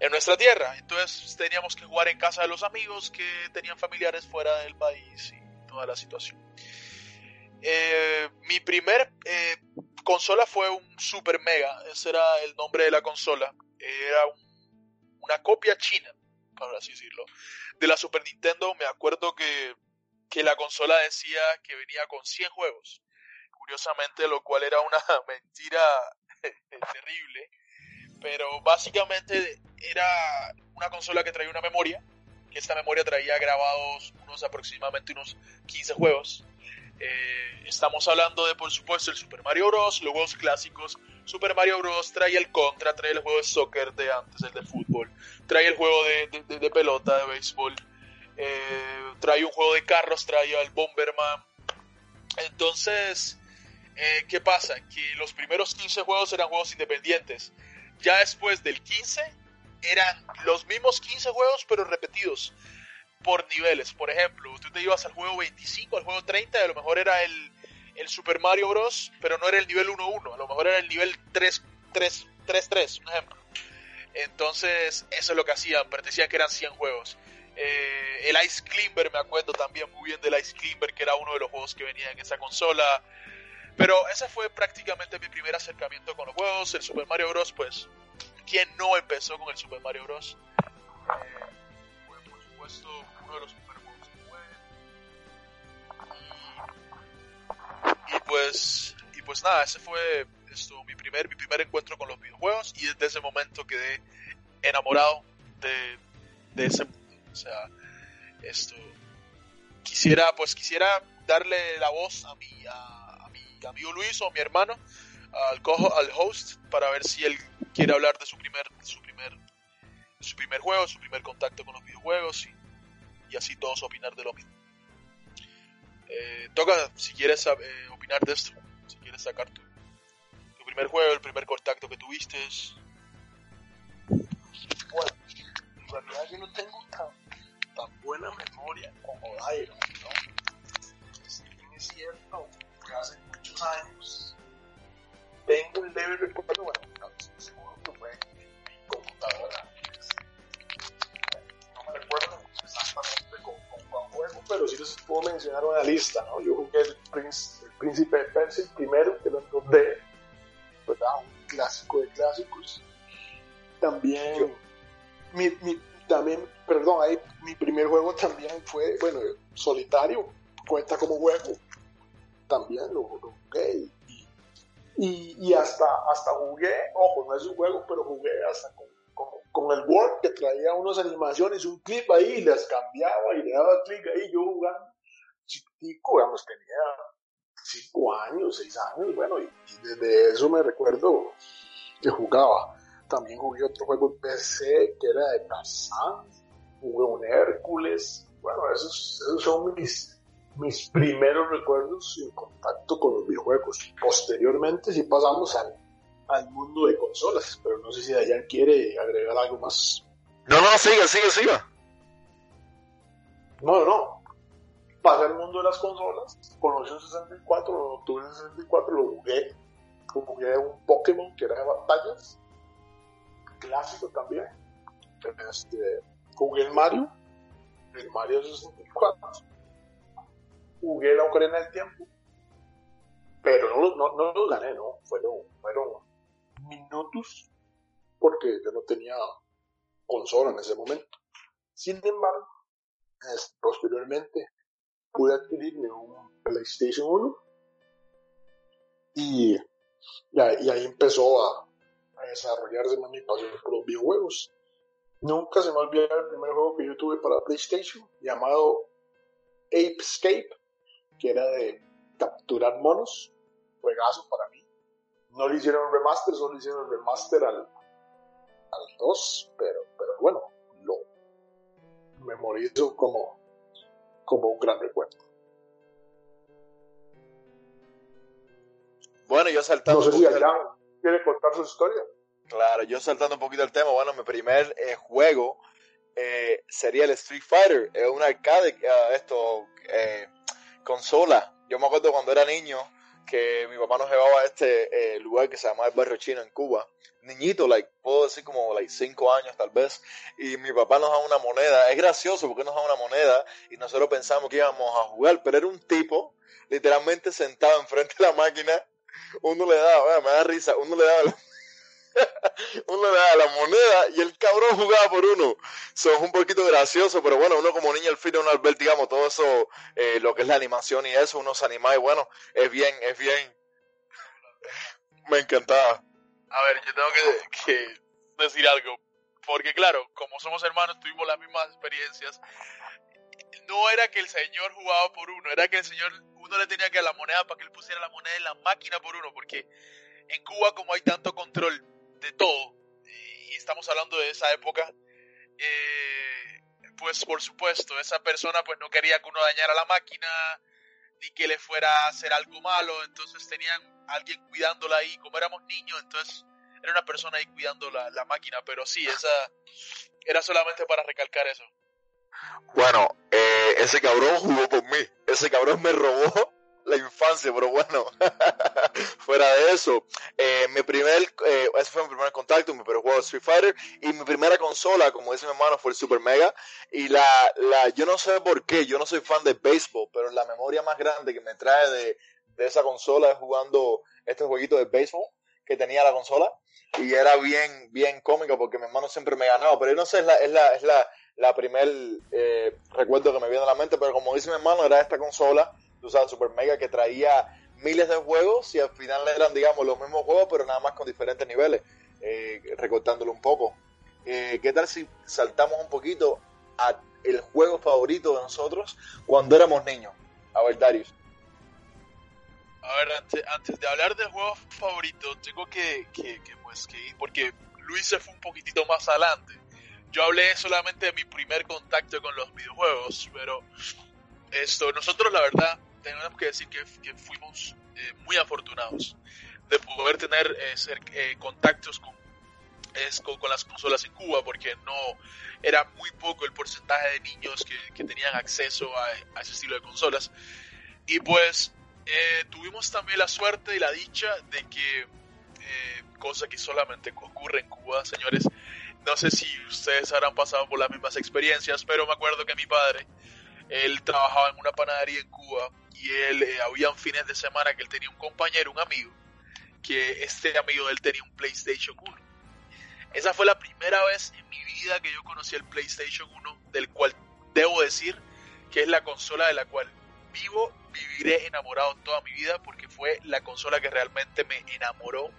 en nuestra tierra. Entonces teníamos que jugar en casa de los amigos que tenían familiares fuera del país y toda la situación. Eh, mi primer eh, consola fue un Super Mega, ese era el nombre de la consola. Era una copia china, por así decirlo, de la Super Nintendo. Me acuerdo que, que la consola decía que venía con 100 juegos curiosamente, lo cual era una (laughs) mentira (laughs) terrible. Pero básicamente era una consola que traía una memoria, que esta memoria traía grabados unos aproximadamente unos 15 juegos. Eh, estamos hablando de, por supuesto, el Super Mario Bros., los juegos clásicos. Super Mario Bros. trae el Contra, trae el juego de soccer de antes, el de fútbol, trae el juego de, de, pelota, de béisbol, eh, trae un juego de carros, trae el Bomberman. Entonces, eh, ¿qué pasa? Que los primeros 15 juegos eran juegos independientes. Ya después del 15 eran los mismos 15 juegos pero repetidos por niveles. Por ejemplo, tú te ibas al juego 25, al juego 30, a lo mejor era el, el Super Mario Bros., pero no era el nivel 1-1, a lo mejor era el nivel 3-3, un ejemplo. Entonces, eso es lo que hacían, pero decían que eran 100 juegos. Eh, el Ice Climber, me acuerdo también muy bien del Ice Climber, que era uno de los juegos que venía en esa consola. Pero ese fue prácticamente mi primer acercamiento con los juegos. El Super Mario Bros. Pues, ¿quién no empezó con el Super Mario Bros? Eh, fue, por supuesto, uno de los primeros juegos que jugué. Y, pues, y pues nada, ese fue esto, mi, primer, mi primer encuentro con los videojuegos. Y desde ese momento quedé enamorado de, de ese mundo. O sea, esto. Quisiera, pues, quisiera darle la voz a mi. A, amigo Luis o mi hermano al, al host para ver si él quiere hablar de su primer, su primer, su primer juego, su primer contacto con los videojuegos y, y así todos opinar de lo mismo. Eh, toca, si quieres eh, opinar de esto, si quieres sacar tu, tu, primer juego, el primer contacto que tuviste. Bueno, en realidad yo no tengo tan, tan buena memoria como Iron, ¿no? es cierto, años. Tengo un leve recuerdo, bueno, seguro que fue en mi computadora. No me recuerdo exactamente con, con cuál juego, pero sí les puedo mencionar una lista, ¿no? Yo jugué el, Príncipe, el Príncipe de Persia primero, que era en 2D, ¿verdad? Un clásico de clásicos. También, mi, mi, también, perdón, ahí mi primer juego también fue, bueno, solitario, cuenta como juego también lo, jugué y, y, hasta, hasta jugué, ojo, no es un juego, pero jugué hasta con, con, el Word que traía unas animaciones, un clip ahí y las cambiaba y le daba clic ahí, yo jugando chiquitico, digamos, tenía 5 años, 6 años, bueno, y, desde eso me recuerdo que jugaba. También jugué otro juego en PC que era de Tarzan, jugué un Hércules, bueno, esos, esos son mis, mis primeros recuerdos en contacto con los videojuegos. Posteriormente sí pasamos al, al mundo de consolas, pero no sé si Dayan quiere agregar algo más. No, no, siga, siga, siga. No, no. Pasé al mundo de las consolas, conocí un 64, tuve un 64, lo jugué. Jugué un Pokémon que era de batallas, clásico también. Este, jugué el Mario, el Mario 64 jugué la Ocarina del Tiempo, pero no, no, no los gané, ¿no? Fueron, fueron minutos porque yo no tenía consola en ese momento. Sin embargo, posteriormente pude adquirirme un PlayStation 1 y, y, ahí, empezó a, desarrollarse mi pasión por los videojuegos. Nunca se me olvidó el primer juego que yo tuve para PlayStation llamado Ape Escape, que era de capturar monos. Juegazo para mí. No le hicieron remaster, solo hicieron remaster al, al 2, pero, pero bueno, lo memorizo como, como un gran recuerdo. Bueno, yo saltando. No sé si Adrián quiere contar su historia. Claro, yo saltando un poquito el tema, bueno, mi primer eh, juego eh, sería el Street Fighter, es un arcade, uh, esto, eh, consola. Yo me acuerdo cuando era niño que mi papá nos llevaba a este lugar que se llama el Barrio Chino en Cuba. Niñito, like, puedo decir como like, cinco años tal vez, y mi papá nos da una moneda. Es gracioso porque nos da una moneda y nosotros pensamos que íbamos a jugar, pero era un tipo literalmente sentado enfrente de la máquina. Uno le daba, me da risa, uno le daba (laughs) uno le da la moneda y el cabrón jugaba por uno. Eso es un poquito gracioso, pero bueno, uno como niño al fin uno al ver, digamos, todo eso, eh, lo que es la animación y eso, uno se anima y bueno, es bien, es bien. (laughs) Me encantaba. A ver, yo tengo que, que decir algo, porque claro, como somos hermanos, tuvimos las mismas experiencias. No era que el señor jugaba por uno, era que el señor, uno le tenía que dar la moneda para que él pusiera la moneda en la máquina por uno, porque en Cuba como hay tanto control de todo, y estamos hablando de esa época, eh, pues por supuesto, esa persona pues no quería que uno dañara la máquina, ni que le fuera a hacer algo malo, entonces tenían alguien cuidándola ahí, como éramos niños, entonces era una persona ahí cuidando la, máquina, pero sí, esa era solamente para recalcar eso. Bueno, eh, ese cabrón jugó por mí, ese cabrón me robó la infancia, pero bueno, (laughs) fuera de eso, eh, mi primer, eh, ese fue mi primer contacto, mi primer juego de Street Fighter y mi primera consola, como dice mi hermano, fue el Super Mega y la, la, yo no sé por qué, yo no soy fan de béisbol, pero la memoria más grande que me trae de, de esa consola es jugando este jueguito de béisbol que tenía la consola y era bien, bien cómico porque mi hermano siempre me ganaba, pero yo no sé, es la, es la, es la, la primer eh, recuerdo que me viene a la mente, pero como dice mi hermano, era esta consola tú sabes, Super Mega que traía miles de juegos y al final eran, digamos, los mismos juegos, pero nada más con diferentes niveles, eh, recortándolo un poco. Eh, ¿Qué tal si saltamos un poquito a el juego favorito de nosotros cuando éramos niños? A ver, Darius. A ver, antes, de hablar del juego favorito, tengo que, que, que, pues, que ir, porque Luis se fue un poquitito más adelante. Yo hablé solamente de mi primer contacto con los videojuegos, pero esto, nosotros la verdad tenemos que decir que, fuimos eh, muy afortunados de poder tener eh, eh, contactos con, con, las consolas en Cuba, porque no era muy poco el porcentaje de niños que, tenían acceso a, ese estilo de consolas. Y pues tuvimos también la suerte y la dicha de que, cosa que solamente ocurre en Cuba, señores, no sé si ustedes habrán pasado por las mismas experiencias, pero me acuerdo que mi padre, él trabajaba en una panadería en Cuba y él, eh, habían fines de semana que él tenía un compañero, un amigo, que este amigo de él tenía un PlayStation 1. Esa fue la primera vez en mi vida que yo conocí el PlayStation 1, del cual debo decir que es la consola de la cual vivo, viviré enamorado toda mi vida, porque fue la consola que realmente me enamoró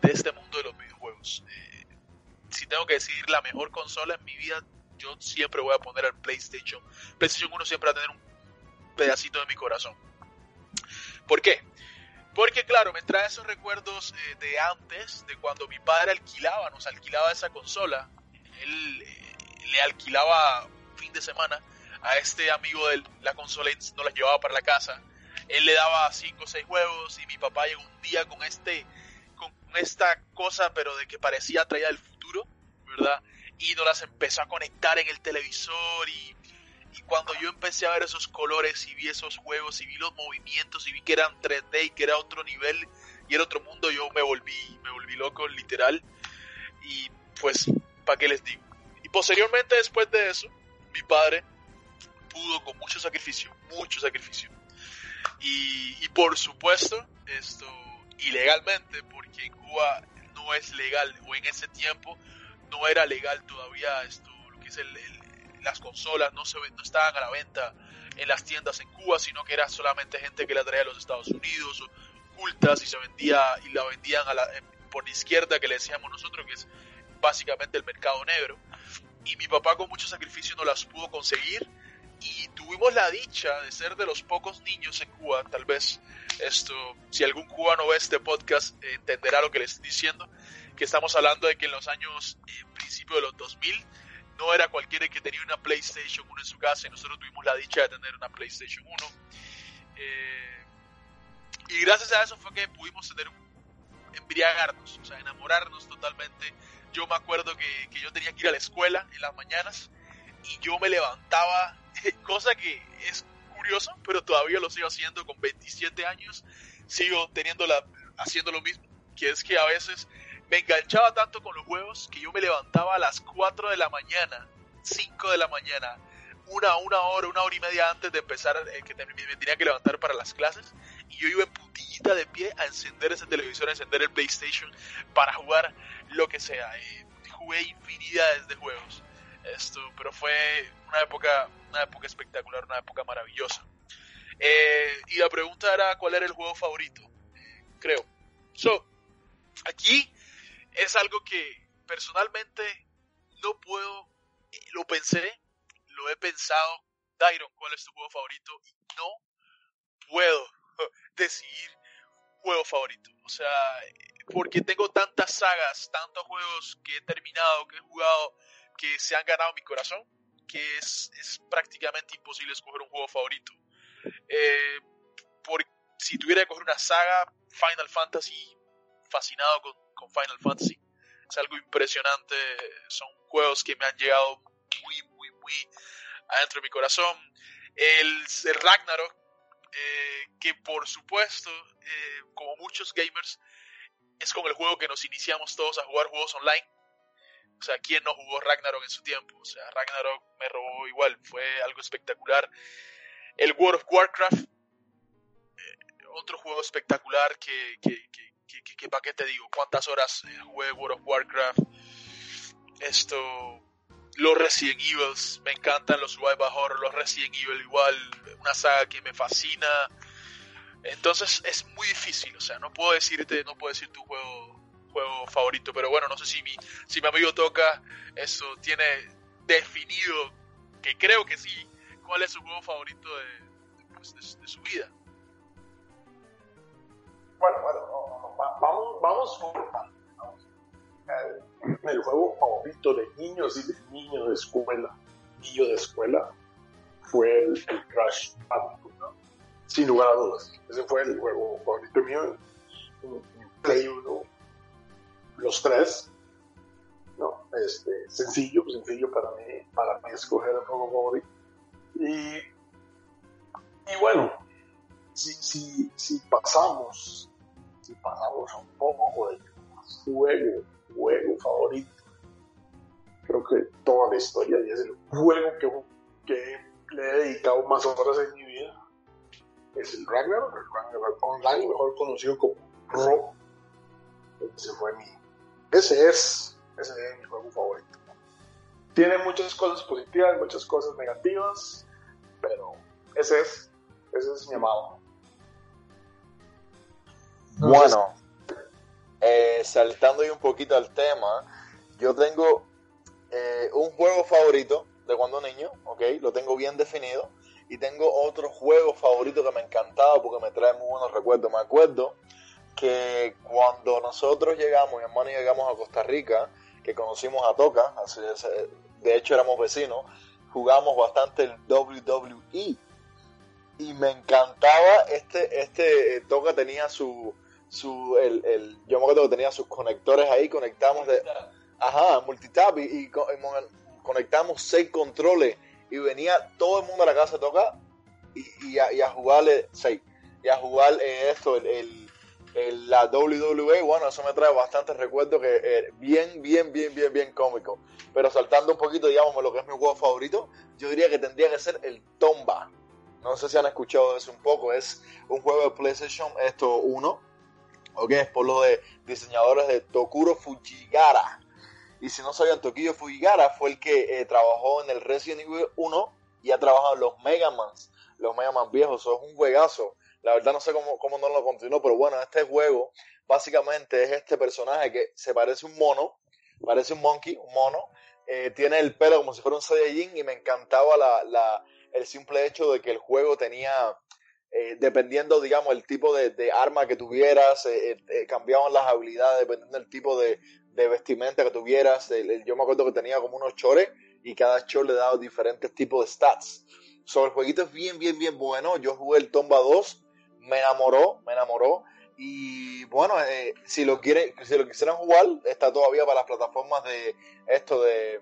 de este mundo de los videojuegos. Eh, si tengo que decir la mejor consola en mi vida, yo siempre voy a poner al PlayStation. PlayStation 1 siempre va a tener un pedacito de mi corazón. ¿Por qué? Porque claro, me trae esos recuerdos eh, de antes, de cuando mi padre alquilaba, nos alquilaba esa consola. Él eh, le alquilaba fin de semana a este amigo de la consola y nos la llevaba para la casa. Él le daba cinco o seis huevos y mi papá llegó un día con este, con esta cosa, pero de que parecía traída del futuro, ¿verdad? Y nos las empezó a conectar en el televisor y y cuando yo empecé a ver esos colores y vi esos juegos y vi los movimientos y vi que eran 3D y que era otro nivel y era otro mundo, yo me volví, me volví loco, literal. Y pues, ¿para qué les digo? Y posteriormente, después de eso, mi padre pudo con mucho sacrificio, mucho sacrificio. Y, por supuesto, esto ilegalmente, porque en Cuba no es legal, o en ese tiempo no era legal todavía esto, lo que es el, las consolas, no, se, no estaban a la venta en las tiendas en Cuba, sino que era solamente gente que la traía a los Estados Unidos, ocultas, y se vendía, y la vendían a la, por la izquierda, que le decíamos nosotros, que es básicamente el mercado negro. Y mi papá con mucho sacrificio no las pudo conseguir y tuvimos la dicha de ser de los pocos niños en Cuba, tal vez esto, si algún cubano ve este podcast, entenderá lo que le estoy diciendo, que estamos hablando de que en los años, eh, principio de los 2000, no era cualquiera que tenía una PlayStation 1 en su casa y nosotros tuvimos la dicha de tener una PlayStation 1. Eh, y gracias a eso fue que pudimos tener embriagarnos, o sea, enamorarnos totalmente. Yo me acuerdo que, que yo tenía que ir a la escuela en las mañanas y yo me levantaba (laughs) cosa que es curioso, pero todavía lo sigo haciendo con 27 años, sigo teniendo la, haciendo lo mismo, que es que a veces me enganchaba tanto con los juegos que yo me levantaba a las 4 de la mañana, 5 de la mañana, una, una hora, una hora y media antes de empezar, eh, que me, tenía que levantar para las clases, y yo iba en putillita de pie a encender ese televisor, a encender el PlayStation para jugar lo que sea. Eh, jugué infinidades de juegos. Esto, pero fue una época, una época espectacular, una época maravillosa. Eh, y la pregunta era cuál era el juego favorito, creo. So, aquí es algo que personalmente no puedo, lo pensé, lo he pensado, Dairon, ¿cuál es tu juego favorito? Y no puedo (laughs) decidir juego favorito. O sea, porque tengo tantas sagas, tantos juegos que he terminado, que he jugado, que se han ganado mi corazón, que es, es prácticamente imposible escoger un juego favorito. Eh, por, si tuviera que coger una saga, Final Fantasy, fascinado con, con, Final Fantasy. Es algo impresionante, son juegos que me han llegado muy, muy, muy adentro de mi corazón. El, el Ragnarok, eh, que por supuesto, eh, como muchos gamers, es con el juego que nos iniciamos todos a jugar juegos online o sea, ¿quién no jugó Ragnarok en su tiempo? O sea, Ragnarok me robó igual, fue algo espectacular. El World of Warcraft, eh, otro juego espectacular que, que, que, que, ¿para qué te digo? ¿Cuántas horas eh, jugué World of Warcraft? Esto, los Resident Evil, me encantan los survival horror, los Resident Evil igual, una saga que me fascina. Entonces es muy difícil, o sea, no puedo decirte, no puedo decir tu juego juego favorito, pero bueno, no sé si mi, si mi amigo toca eso tiene definido, que creo que sí, cuál es su juego favorito de, pues, de, su vida. Bueno, bueno, vamos, vamos. El, el, juego favorito de niños y de niños de escuela, niño de escuela, fue el, Crash Bandicoot. Sin lugar a dudas. Ese fue el juego favorito mío. Play 1 los tres. ¿no? Este, sencillo, sencillo para mí, para mí escoger el juego favorito. Y, y bueno, si, si, si pasamos, si pasamos un poco del juego, juego favorito, creo que toda la historia y es el juego que, que le he dedicado más horas en mi vida. Es el Ragnarok, el Ragnarok Online, mejor conocido como Ro. Ese fue mi, ese es, ese es mi juego favorito. Tiene muchas cosas positivas, muchas cosas negativas, pero ese es, ese es mi amado. Bueno, eh, saltando un poquito al tema, yo tengo eh, un juego favorito de cuando niño, ok, lo tengo bien definido, y tengo otro juego favorito que me encantaba porque me trae muy buenos recuerdos. Me acuerdo que cuando nosotros llegamos, mi hermano y llegamos a Costa Rica, que conocimos a Toca, de hecho éramos vecinos, jugamos bastante el WWE y me encantaba este, este Toca tenía su, su el, el, yo me acuerdo que tenía sus conectores ahí, conectamos de, ajá, multitap y, y, conectamos seis controles y venía todo el mundo a la casa de Toca y, y, a, y a jugarle seis, y a jugar eh, esto, el la WWE, bueno, eso me trae bastante recuerdo que es bien, bien, bien, bien, bien cómico. Pero saltando un poquito, digamos, lo que es mi juego favorito, yo diría que tendría que ser el Tomba. No sé si han escuchado eso un poco, es un juego de PlayStation, esto uno, Ok, es por los de diseñadores de Tokuro Fujigara. Y si no sabían, Tokuro Fujigara fue el que eh, trabajó en el Resident Evil 1 y ha trabajado en los Mega Mans, los Mega Man viejos. Eso es un juegazo. La verdad no sé cómo, cómo no lo continuó, pero bueno, este juego básicamente es este personaje que se parece un mono, parece un monkey, un mono, eh, tiene el pelo como si fuera un Saiyajin y me encantaba la, la, el simple hecho de que el juego tenía, eh, dependiendo, digamos, el tipo de, de arma que tuvieras, eh, cambiaban las habilidades dependiendo del tipo de, de vestimenta que tuvieras. yo me acuerdo que tenía como unos chores y cada chor le daba diferentes tipos de stats. Sobre el jueguito es bien, bien, bien bueno. Yo jugué el Tomba 2, me enamoró, me enamoró. Y bueno, eh, si lo quiere, si lo quisieran jugar, está todavía para las plataformas de esto de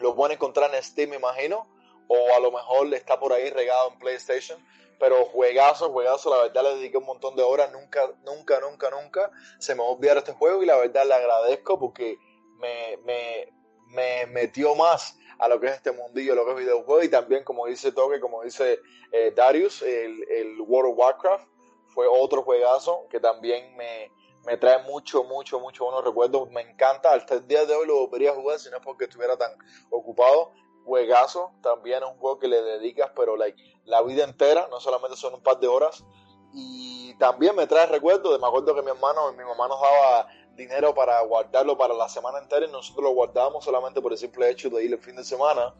lo pueden encontrar en Steam, me imagino, o a lo mejor está por ahí regado en PlayStation. Pero juegazo, juegazo, la verdad le dediqué un montón de horas, nunca, nunca, nunca, nunca se me va a olvidar este juego y la verdad le agradezco porque me, me, me metió más a lo que es este mundillo, lo que es videojuego y también como dice Toque, como dice eh, Darius, el, el World of Warcraft fue otro juegazo que también me, me trae mucho, mucho, mucho buenos recuerdos. Me encanta, hasta el día de hoy lo volvería a jugar si no es porque estuviera tan ocupado. Juegazo, también es un juego que le dedicas, pero like, la vida entera, no solamente son un par de horas. Y también me trae recuerdos de, me acuerdo que mi hermano, mi mamá nos daba dinero para guardarlo para la semana entera y nosotros lo guardábamos solamente por el simple hecho de ir el fin de semana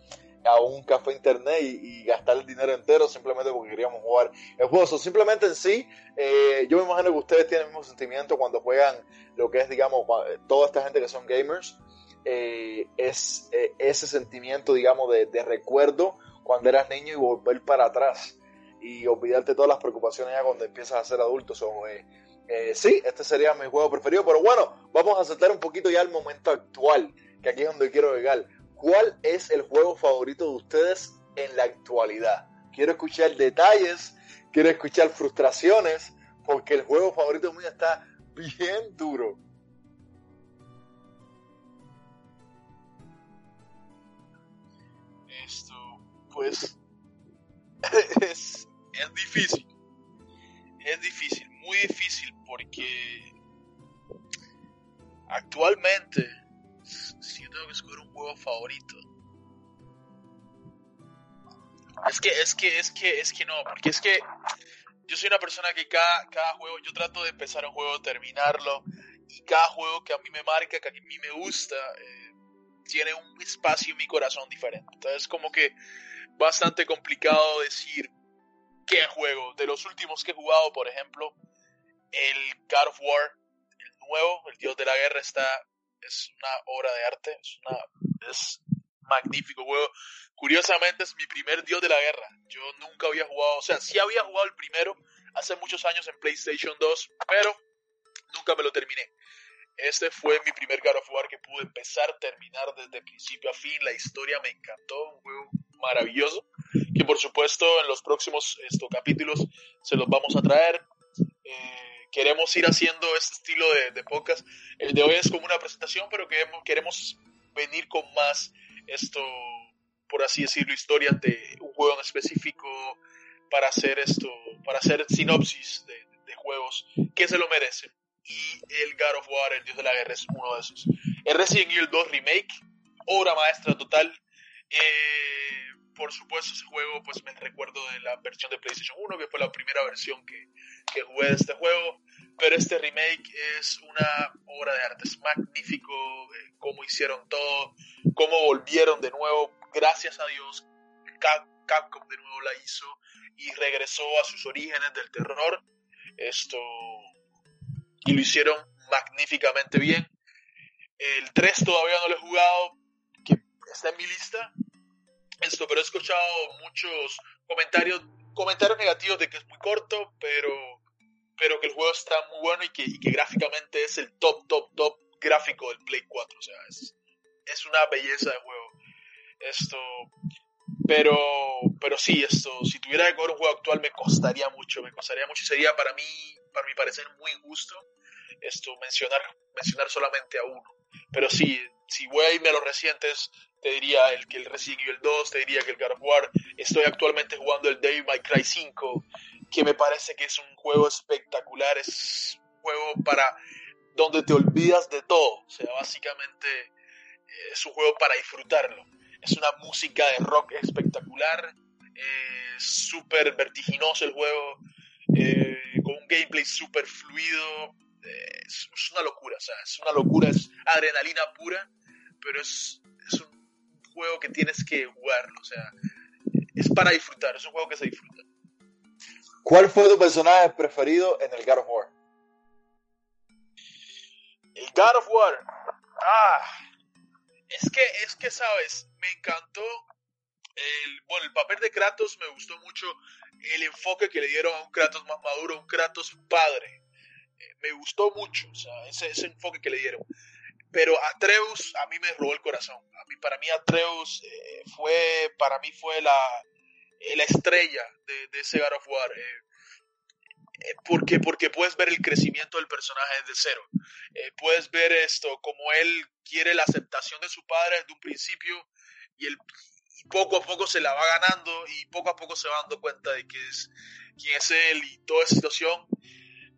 a un café internet y, gastar el dinero entero simplemente porque queríamos jugar el juego. simplemente en sí, eh, yo me imagino que ustedes tienen el mismo sentimiento cuando juegan lo que es, digamos, toda esta gente que son gamers. Eh, es eh, ese sentimiento, digamos, de, recuerdo cuando eras niño y volver para atrás y olvidarte todas las preocupaciones ya cuando empiezas a ser adulto. Sí, este sería mi juego preferido, pero bueno, vamos a saltar un poquito ya al momento actual, que aquí es donde quiero llegar. ¿Cuál es el juego favorito de ustedes en la actualidad? Quiero escuchar detalles, quiero escuchar frustraciones, porque el juego favorito mío está bien duro. Esto, pues, (laughs) es, es difícil. Es difícil, muy difícil, porque actualmente si yo tengo que escoger un juego favorito. Es que, es que, es que, es que no, porque es que yo soy una persona que cada, cada juego, yo trato de empezar un juego, terminarlo, y cada juego que a mí me marca, que a mí me gusta, eh, tiene un espacio en mi corazón diferente. Entonces, como que bastante complicado decir qué juego. De los últimos que he jugado, por ejemplo, el God of War, el nuevo, el Dios de la Guerra, está es una obra de arte, es, una, es magnífico juego. Curiosamente es mi primer Dios de la Guerra. Yo nunca había jugado, o sea, sí había jugado el primero hace muchos años en PlayStation 2, pero nunca me lo terminé. Este fue mi primer God of War que pude empezar, terminar desde principio a fin. La historia me encantó, un juego maravilloso, que por supuesto en los próximos estos capítulos se los vamos a traer. Eh, queremos ir haciendo este estilo de, podcast. El de hoy es como una presentación, pero queremos, queremos venir con más esto, por así decirlo, historias de un juego en específico para hacer esto, para hacer sinopsis de, juegos que se lo merecen. Y el God of War, el Dios de la Guerra, es uno de esos. El Resident Evil 2 Remake, obra maestra total. Eh, por supuesto, ese juego, pues me recuerdo de la versión de PlayStation 1, que fue la primera versión que, que jugué de este juego. Pero este remake es una obra de arte, es magnífico eh, cómo hicieron todo, cómo volvieron de nuevo, gracias a Dios, Capcom de nuevo la hizo y regresó a sus orígenes del terror. Esto y lo hicieron magníficamente bien. El 3 todavía no lo he jugado, que está en mi lista, esto, pero he escuchado muchos comentarios, comentarios negativos de que es muy corto, pero, pero que el juego está muy bueno y que, y que gráficamente es el top, top, top gráfico del Play 4. O sea, es, es una belleza de juego. Esto, pero, pero sí, esto, si tuviera que jugar un juego actual me costaría mucho, me costaría mucho. Sería para mí, para mi parecer, muy injusto esto, mencionar, mencionar solamente a uno. Pero sí, si voy a irme a los recientes, te diría el que el Resident Evil 2, te diría que el God War. Estoy actualmente jugando el Devil May Cry 5, que me parece que es un juego espectacular, es juego para donde te olvidas de todo. O sea, básicamente eh, es un juego para disfrutarlo. Es una música de rock espectacular, eh, súper vertiginoso el juego, eh, con un gameplay súper fluido. es, una locura, o sea, es una locura, es adrenalina pura, pero es, es un juego que tienes que jugarlo, o sea, es para disfrutar, es un juego que se disfruta. ¿Cuál fue tu personaje preferido en el God of War? El God of War. Ah, es que, es que, sabes, me encantó el, bueno, el papel de Kratos, me gustó mucho el enfoque que le dieron a un Kratos más maduro, un Kratos padre. Eh, me gustó mucho, o sea, ese, ese enfoque que le dieron. Pero Atreus a mí me robó el corazón. A mí, para mí Atreus eh, fue, para mí fue la, eh, la estrella de, de, ese God of War. Eh, porque, porque puedes ver el crecimiento del personaje desde cero. Puedes ver esto, como él quiere la aceptación de su padre desde un principio y, el, poco a poco se la va ganando y poco a poco se va dando cuenta de que es, quién es él y toda esa situación.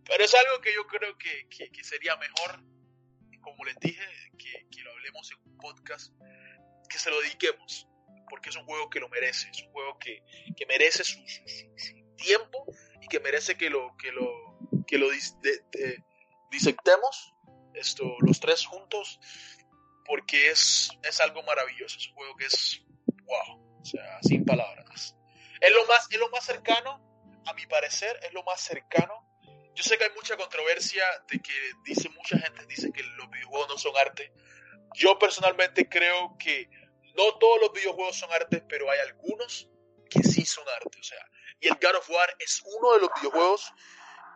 Pero es algo que yo creo que, que sería mejor, como les dije, que, que, lo hablemos en un podcast, que se lo dediquemos, porque es un juego que lo merece, es un juego que, que merece su, su, tiempo y que merece que lo, que lo, que lo disectemos esto, los tres juntos, porque es, es algo maravilloso, es un juego que es wow, o sea, sin palabras. Es lo más, es lo más cercano, a mi parecer, es lo más cercano. Yo sé que hay mucha controversia de que dice mucha gente, dice que los videojuegos no son arte. Yo personalmente creo que no todos los videojuegos son arte, pero hay algunos que sí son arte. O sea, y el God of War es uno de los videojuegos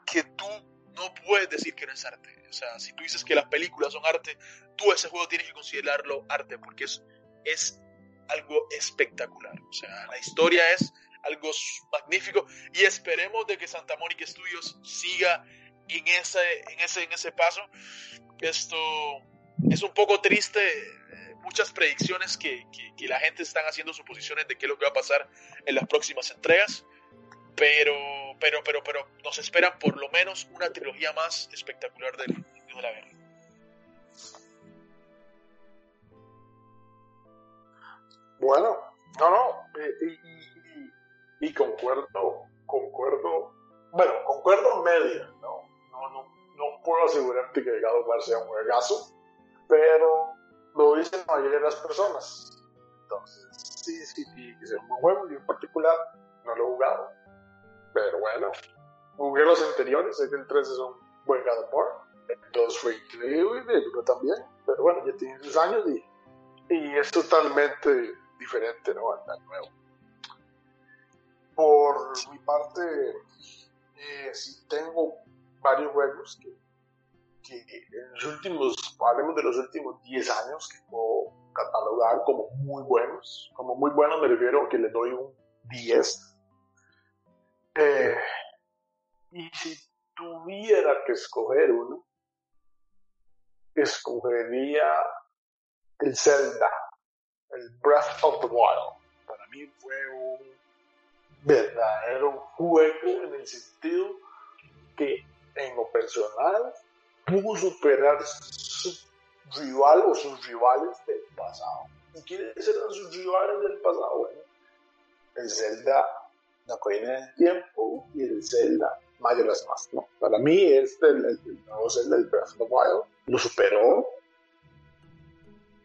que tú no puedes decir que no es arte. O sea, si tú dices que las películas son arte, tú ese juego tienes que considerarlo arte porque es, es algo espectacular. O sea, la historia es algo magnífico y esperemos de que Santa Mónica Studios siga en ese, en ese, en ese paso. Esto es un poco triste, muchas predicciones que, que, la gente están haciendo suposiciones de qué es lo que va a pasar en las próximas entregas pero, pero, pero, pero nos esperan por lo menos una trilogía más espectacular del de la Guerra. Bueno, no, no, y, y, concuerdo, concuerdo, bueno, concuerdo media, ¿no? No, no, no puedo asegurarte que God of War sea un juegazo, pero lo dicen la mayoría de las personas. Entonces, sí, sí, sí, que sea un buen juego, yo en particular no lo he jugado pero bueno, jugué los anteriores, el 3 es un buen God of War. El 2 fue increíble, el 1 también. Pero bueno, ya tiene sus años y, y es totalmente diferente ¿no? al nuevo. Por mi parte, eh, sí tengo varios juegos que, en los últimos, hablemos de los últimos 10 años, que puedo catalogar como muy buenos. Como muy buenos me refiero a que les doy un 10 eh, y si tuviera que escoger uno, escogería el Zelda, el Breath of the Wild. Para mí fue un verdadero juego en el sentido que en lo personal pudo superar su rival o sus rivales del pasado. ¿Y quiénes eran sus rivales del pasado? Bueno, el Zelda la Ocarina del Tiempo y el Zelda Majora's Mask. ¿no? Para mí, este, el, el nuevo Zelda, el Breath of the Wild, lo superó.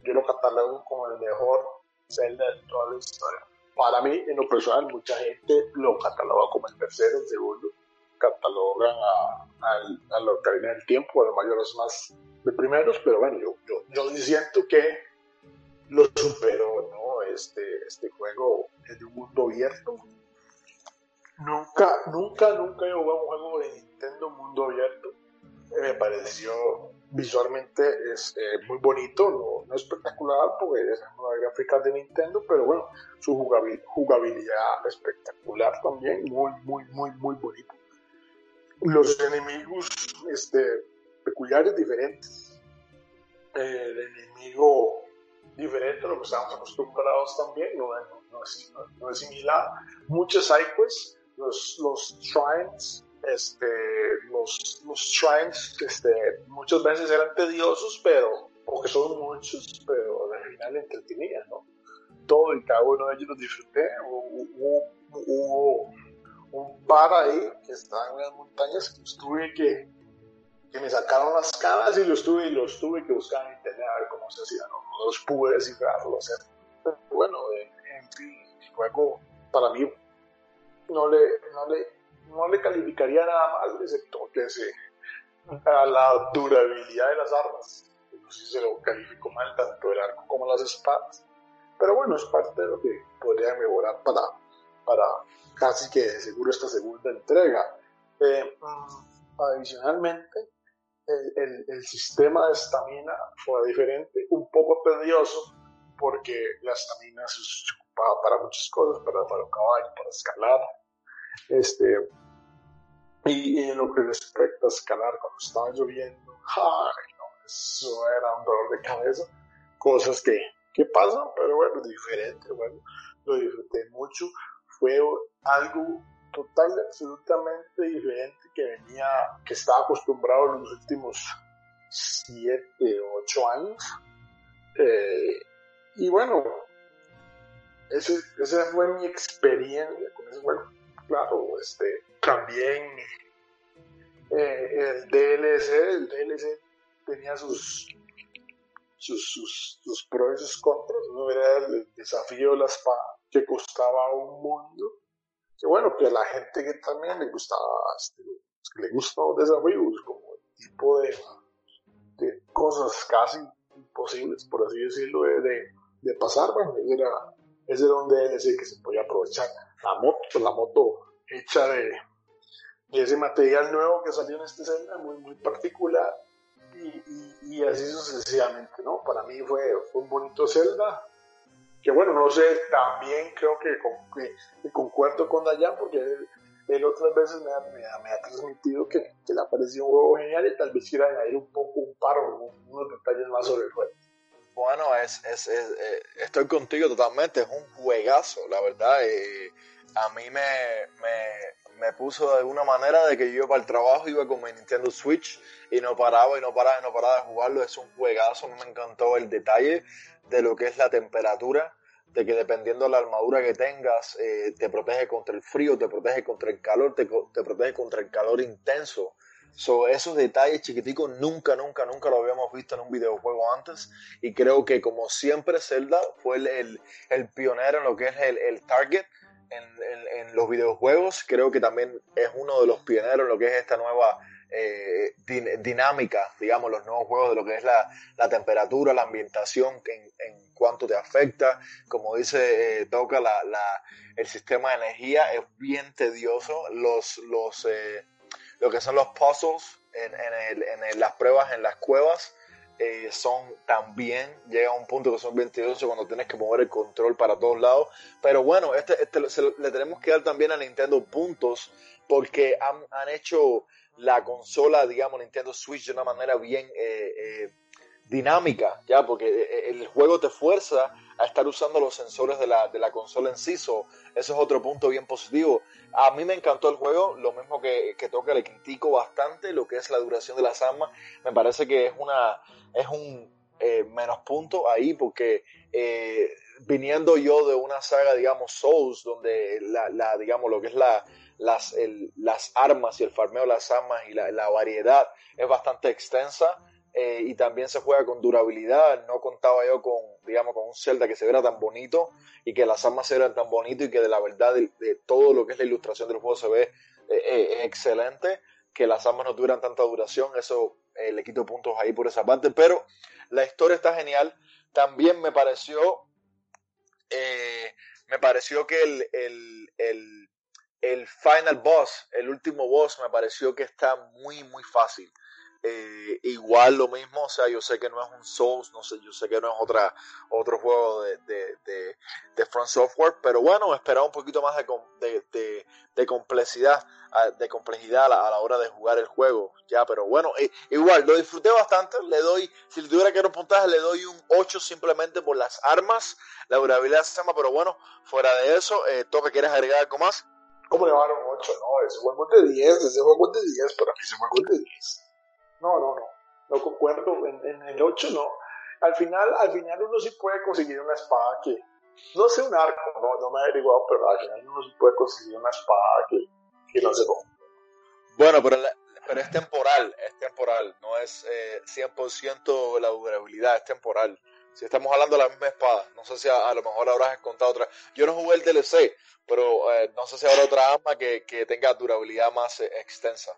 Yo lo catalogo como el mejor Zelda de toda la historia. Para mí, en lo personal, mucha gente lo cataloga como el tercero, el segundo. Catalogan a, a, a la Ocarina del Tiempo, a los Majora's Mask de primeros, pero bueno, yo, yo, yo siento que lo superó, ¿no? Este, este juego es de un mundo abierto, Nunca, nunca, nunca he jugado un juego de Nintendo mundo abierto. Eh, me pareció visualmente es eh, muy bonito, no, no, espectacular porque es una gráfica de Nintendo, pero bueno, su jugabilidad, espectacular también, muy, muy, muy, muy bonito. Los enemigos este, peculiares, diferentes. el enemigo diferente a lo que estamos acostumbrados también, no, no, no, es, no es, similar. Muchos sidequests los, los shrines este, los, los shrines este, muchas veces eran tediosos, pero, porque son muchos, pero al final entretenían, ¿no? Todo y cada uno de ellos los disfruté. Hubo, hubo un bar ahí que está en las montañas que estuve que, que me sacaron las caras y los tuve y los tuve que buscar en internet a ver cómo se hacía, no, los pude descifrarlo, o bueno, en fin, el juego para mí no le, no le, no le calificaría nada mal, excepto que se, a la durabilidad de las armas, sé si se lo califico mal, tanto el arco como las espadas, pero bueno, es parte de lo que podría mejorar para, para casi que seguro esta segunda entrega. Eh, mm, adicionalmente, el, el, sistema de estamina fue diferente, un poco tedioso, porque la estamina se ocupaba para muchas cosas, para, para un caballo, para escalar. Este, y, en lo que respecta a escalar cuando estaba lloviendo, ay, no, eso era un dolor de cabeza. Cosas que, que pasan, pero bueno, diferente, bueno, lo disfruté mucho. Fue algo total, absolutamente diferente que venía, que estaba acostumbrado en los últimos siete, ocho años. Eh, y bueno, ese, esa fue mi experiencia con ese juego. Claro, este, también eh, el DLC, el DLC tenía sus sus, sus, pros y sus contras. Uno era el desafío de la espada, que costaba un mundo que bueno, que a la gente que también le gustaba, este, le gustan desafíos, como el tipo de, de cosas casi imposibles, por así decirlo, de, de, pasar, bueno, ese era, ese era un DLC que se podía aprovechar. La moto, pues, la moto hecha de, de ese material nuevo que salió en este Zelda, muy, muy particular, y, y, y, así sucesivamente, ¿no? Para mí fue, fue un bonito Zelda, que bueno, no sé, también creo que, que, concuerdo con Dayan porque él, otras veces me ha, me, ha, transmitido que, que, le ha parecido un juego genial y tal vez quiera añadir un poco, un par, unos detalles más sobre el juego. Bueno, es, es, es eh, estoy contigo totalmente, es un juegazo, la verdad. Eh, a mí me, me, me, puso de alguna manera de que yo para el trabajo, iba con mi Nintendo Switch y no paraba y no paraba y no paraba de jugarlo. Es un juegazo, me encantó el detalle de lo que es la temperatura, de que dependiendo de la armadura que tengas, eh, te protege contra el frío, te protege contra el calor, te, te protege contra el calor intenso. So, esos detalles chiquiticos nunca, nunca, nunca lo habíamos visto en un videojuego antes. Y creo que como siempre Zelda fue el, el, pionero en lo que es el, el target en, los videojuegos. Creo que también es uno de los pioneros en lo que es esta nueva eh, dinámica, digamos, los nuevos juegos de lo que es la, la temperatura, la ambientación, en, en, cuanto te afecta. Como dice eh, Toca, la, la, el sistema de energía es bien tedioso. Los, los, eh, lo que son los puzzles en, en, el, en las pruebas en las cuevas. Eh, son también, llega a un punto que son bien tediosos cuando tienes que mover el control para todos lados. Pero bueno, este, este le tenemos que dar también a Nintendo puntos porque han, han hecho la consola, digamos, Nintendo Switch de una manera bien eh, eh, dinámica, ya, porque el juego te fuerza a estar usando los sensores de la, de la consola en sí, eso es otro punto bien positivo. A mí me encantó el juego, lo mismo que, que toca, le critico bastante lo que es la duración de las armas, me parece que es una, es un menos punto ahí, porque viniendo yo de una saga, digamos, Souls, donde la, la digamos, lo que es la, las, el, las armas y el farmeo de las armas y la, la variedad es bastante extensa eh, y también se juega con durabilidad. No contaba yo con, digamos, con un Zelda que se viera tan bonito y que las armas se vieran tan bonito y que de la verdad de, todo lo que es la ilustración del juego se ve eh, eh, excelente, que las armas no tuvieran tanta duración, eso le quito puntos ahí por esa parte, pero la historia está genial. También me pareció, me pareció que el, el, el el final boss, el último boss, me pareció que está muy, muy fácil. Eh, igual lo mismo, o sea, yo sé que no es un Souls, no sé, yo sé que no es otra, otro juego de, de, de, de Front Software, pero bueno, esperaba un poquito más de, de, complejidad, de complejidad a la, a hora de jugar el juego, ya, pero bueno, eh, igual, lo disfruté bastante, le doy, si le tuviera que dar un puntaje, le doy un 8 simplemente por las armas, la durabilidad se llama, pero bueno, fuera de eso, eh, ¿tú quieres agregar algo más? ¿Cómo le va? 8, no, ese juego es de 10, ese juego es de 10, para mí ese juego es de 10. No, no, no, no concuerdo, en, el 8 no. Al final, al final uno sí puede conseguir una espada que, no sé un arco, no, no me he averiguado, pero al final uno sí puede conseguir una espada que, que no se rompe. Bueno, pero, pero es temporal, es temporal, no es eh, 100% la durabilidad, es temporal. Si estamos hablando de la misma espada, no sé si a, lo mejor habrás encontrado otra. Yo no jugué el DLC, pero eh, no sé si habrá otra arma que, que tenga durabilidad más eh, extensa.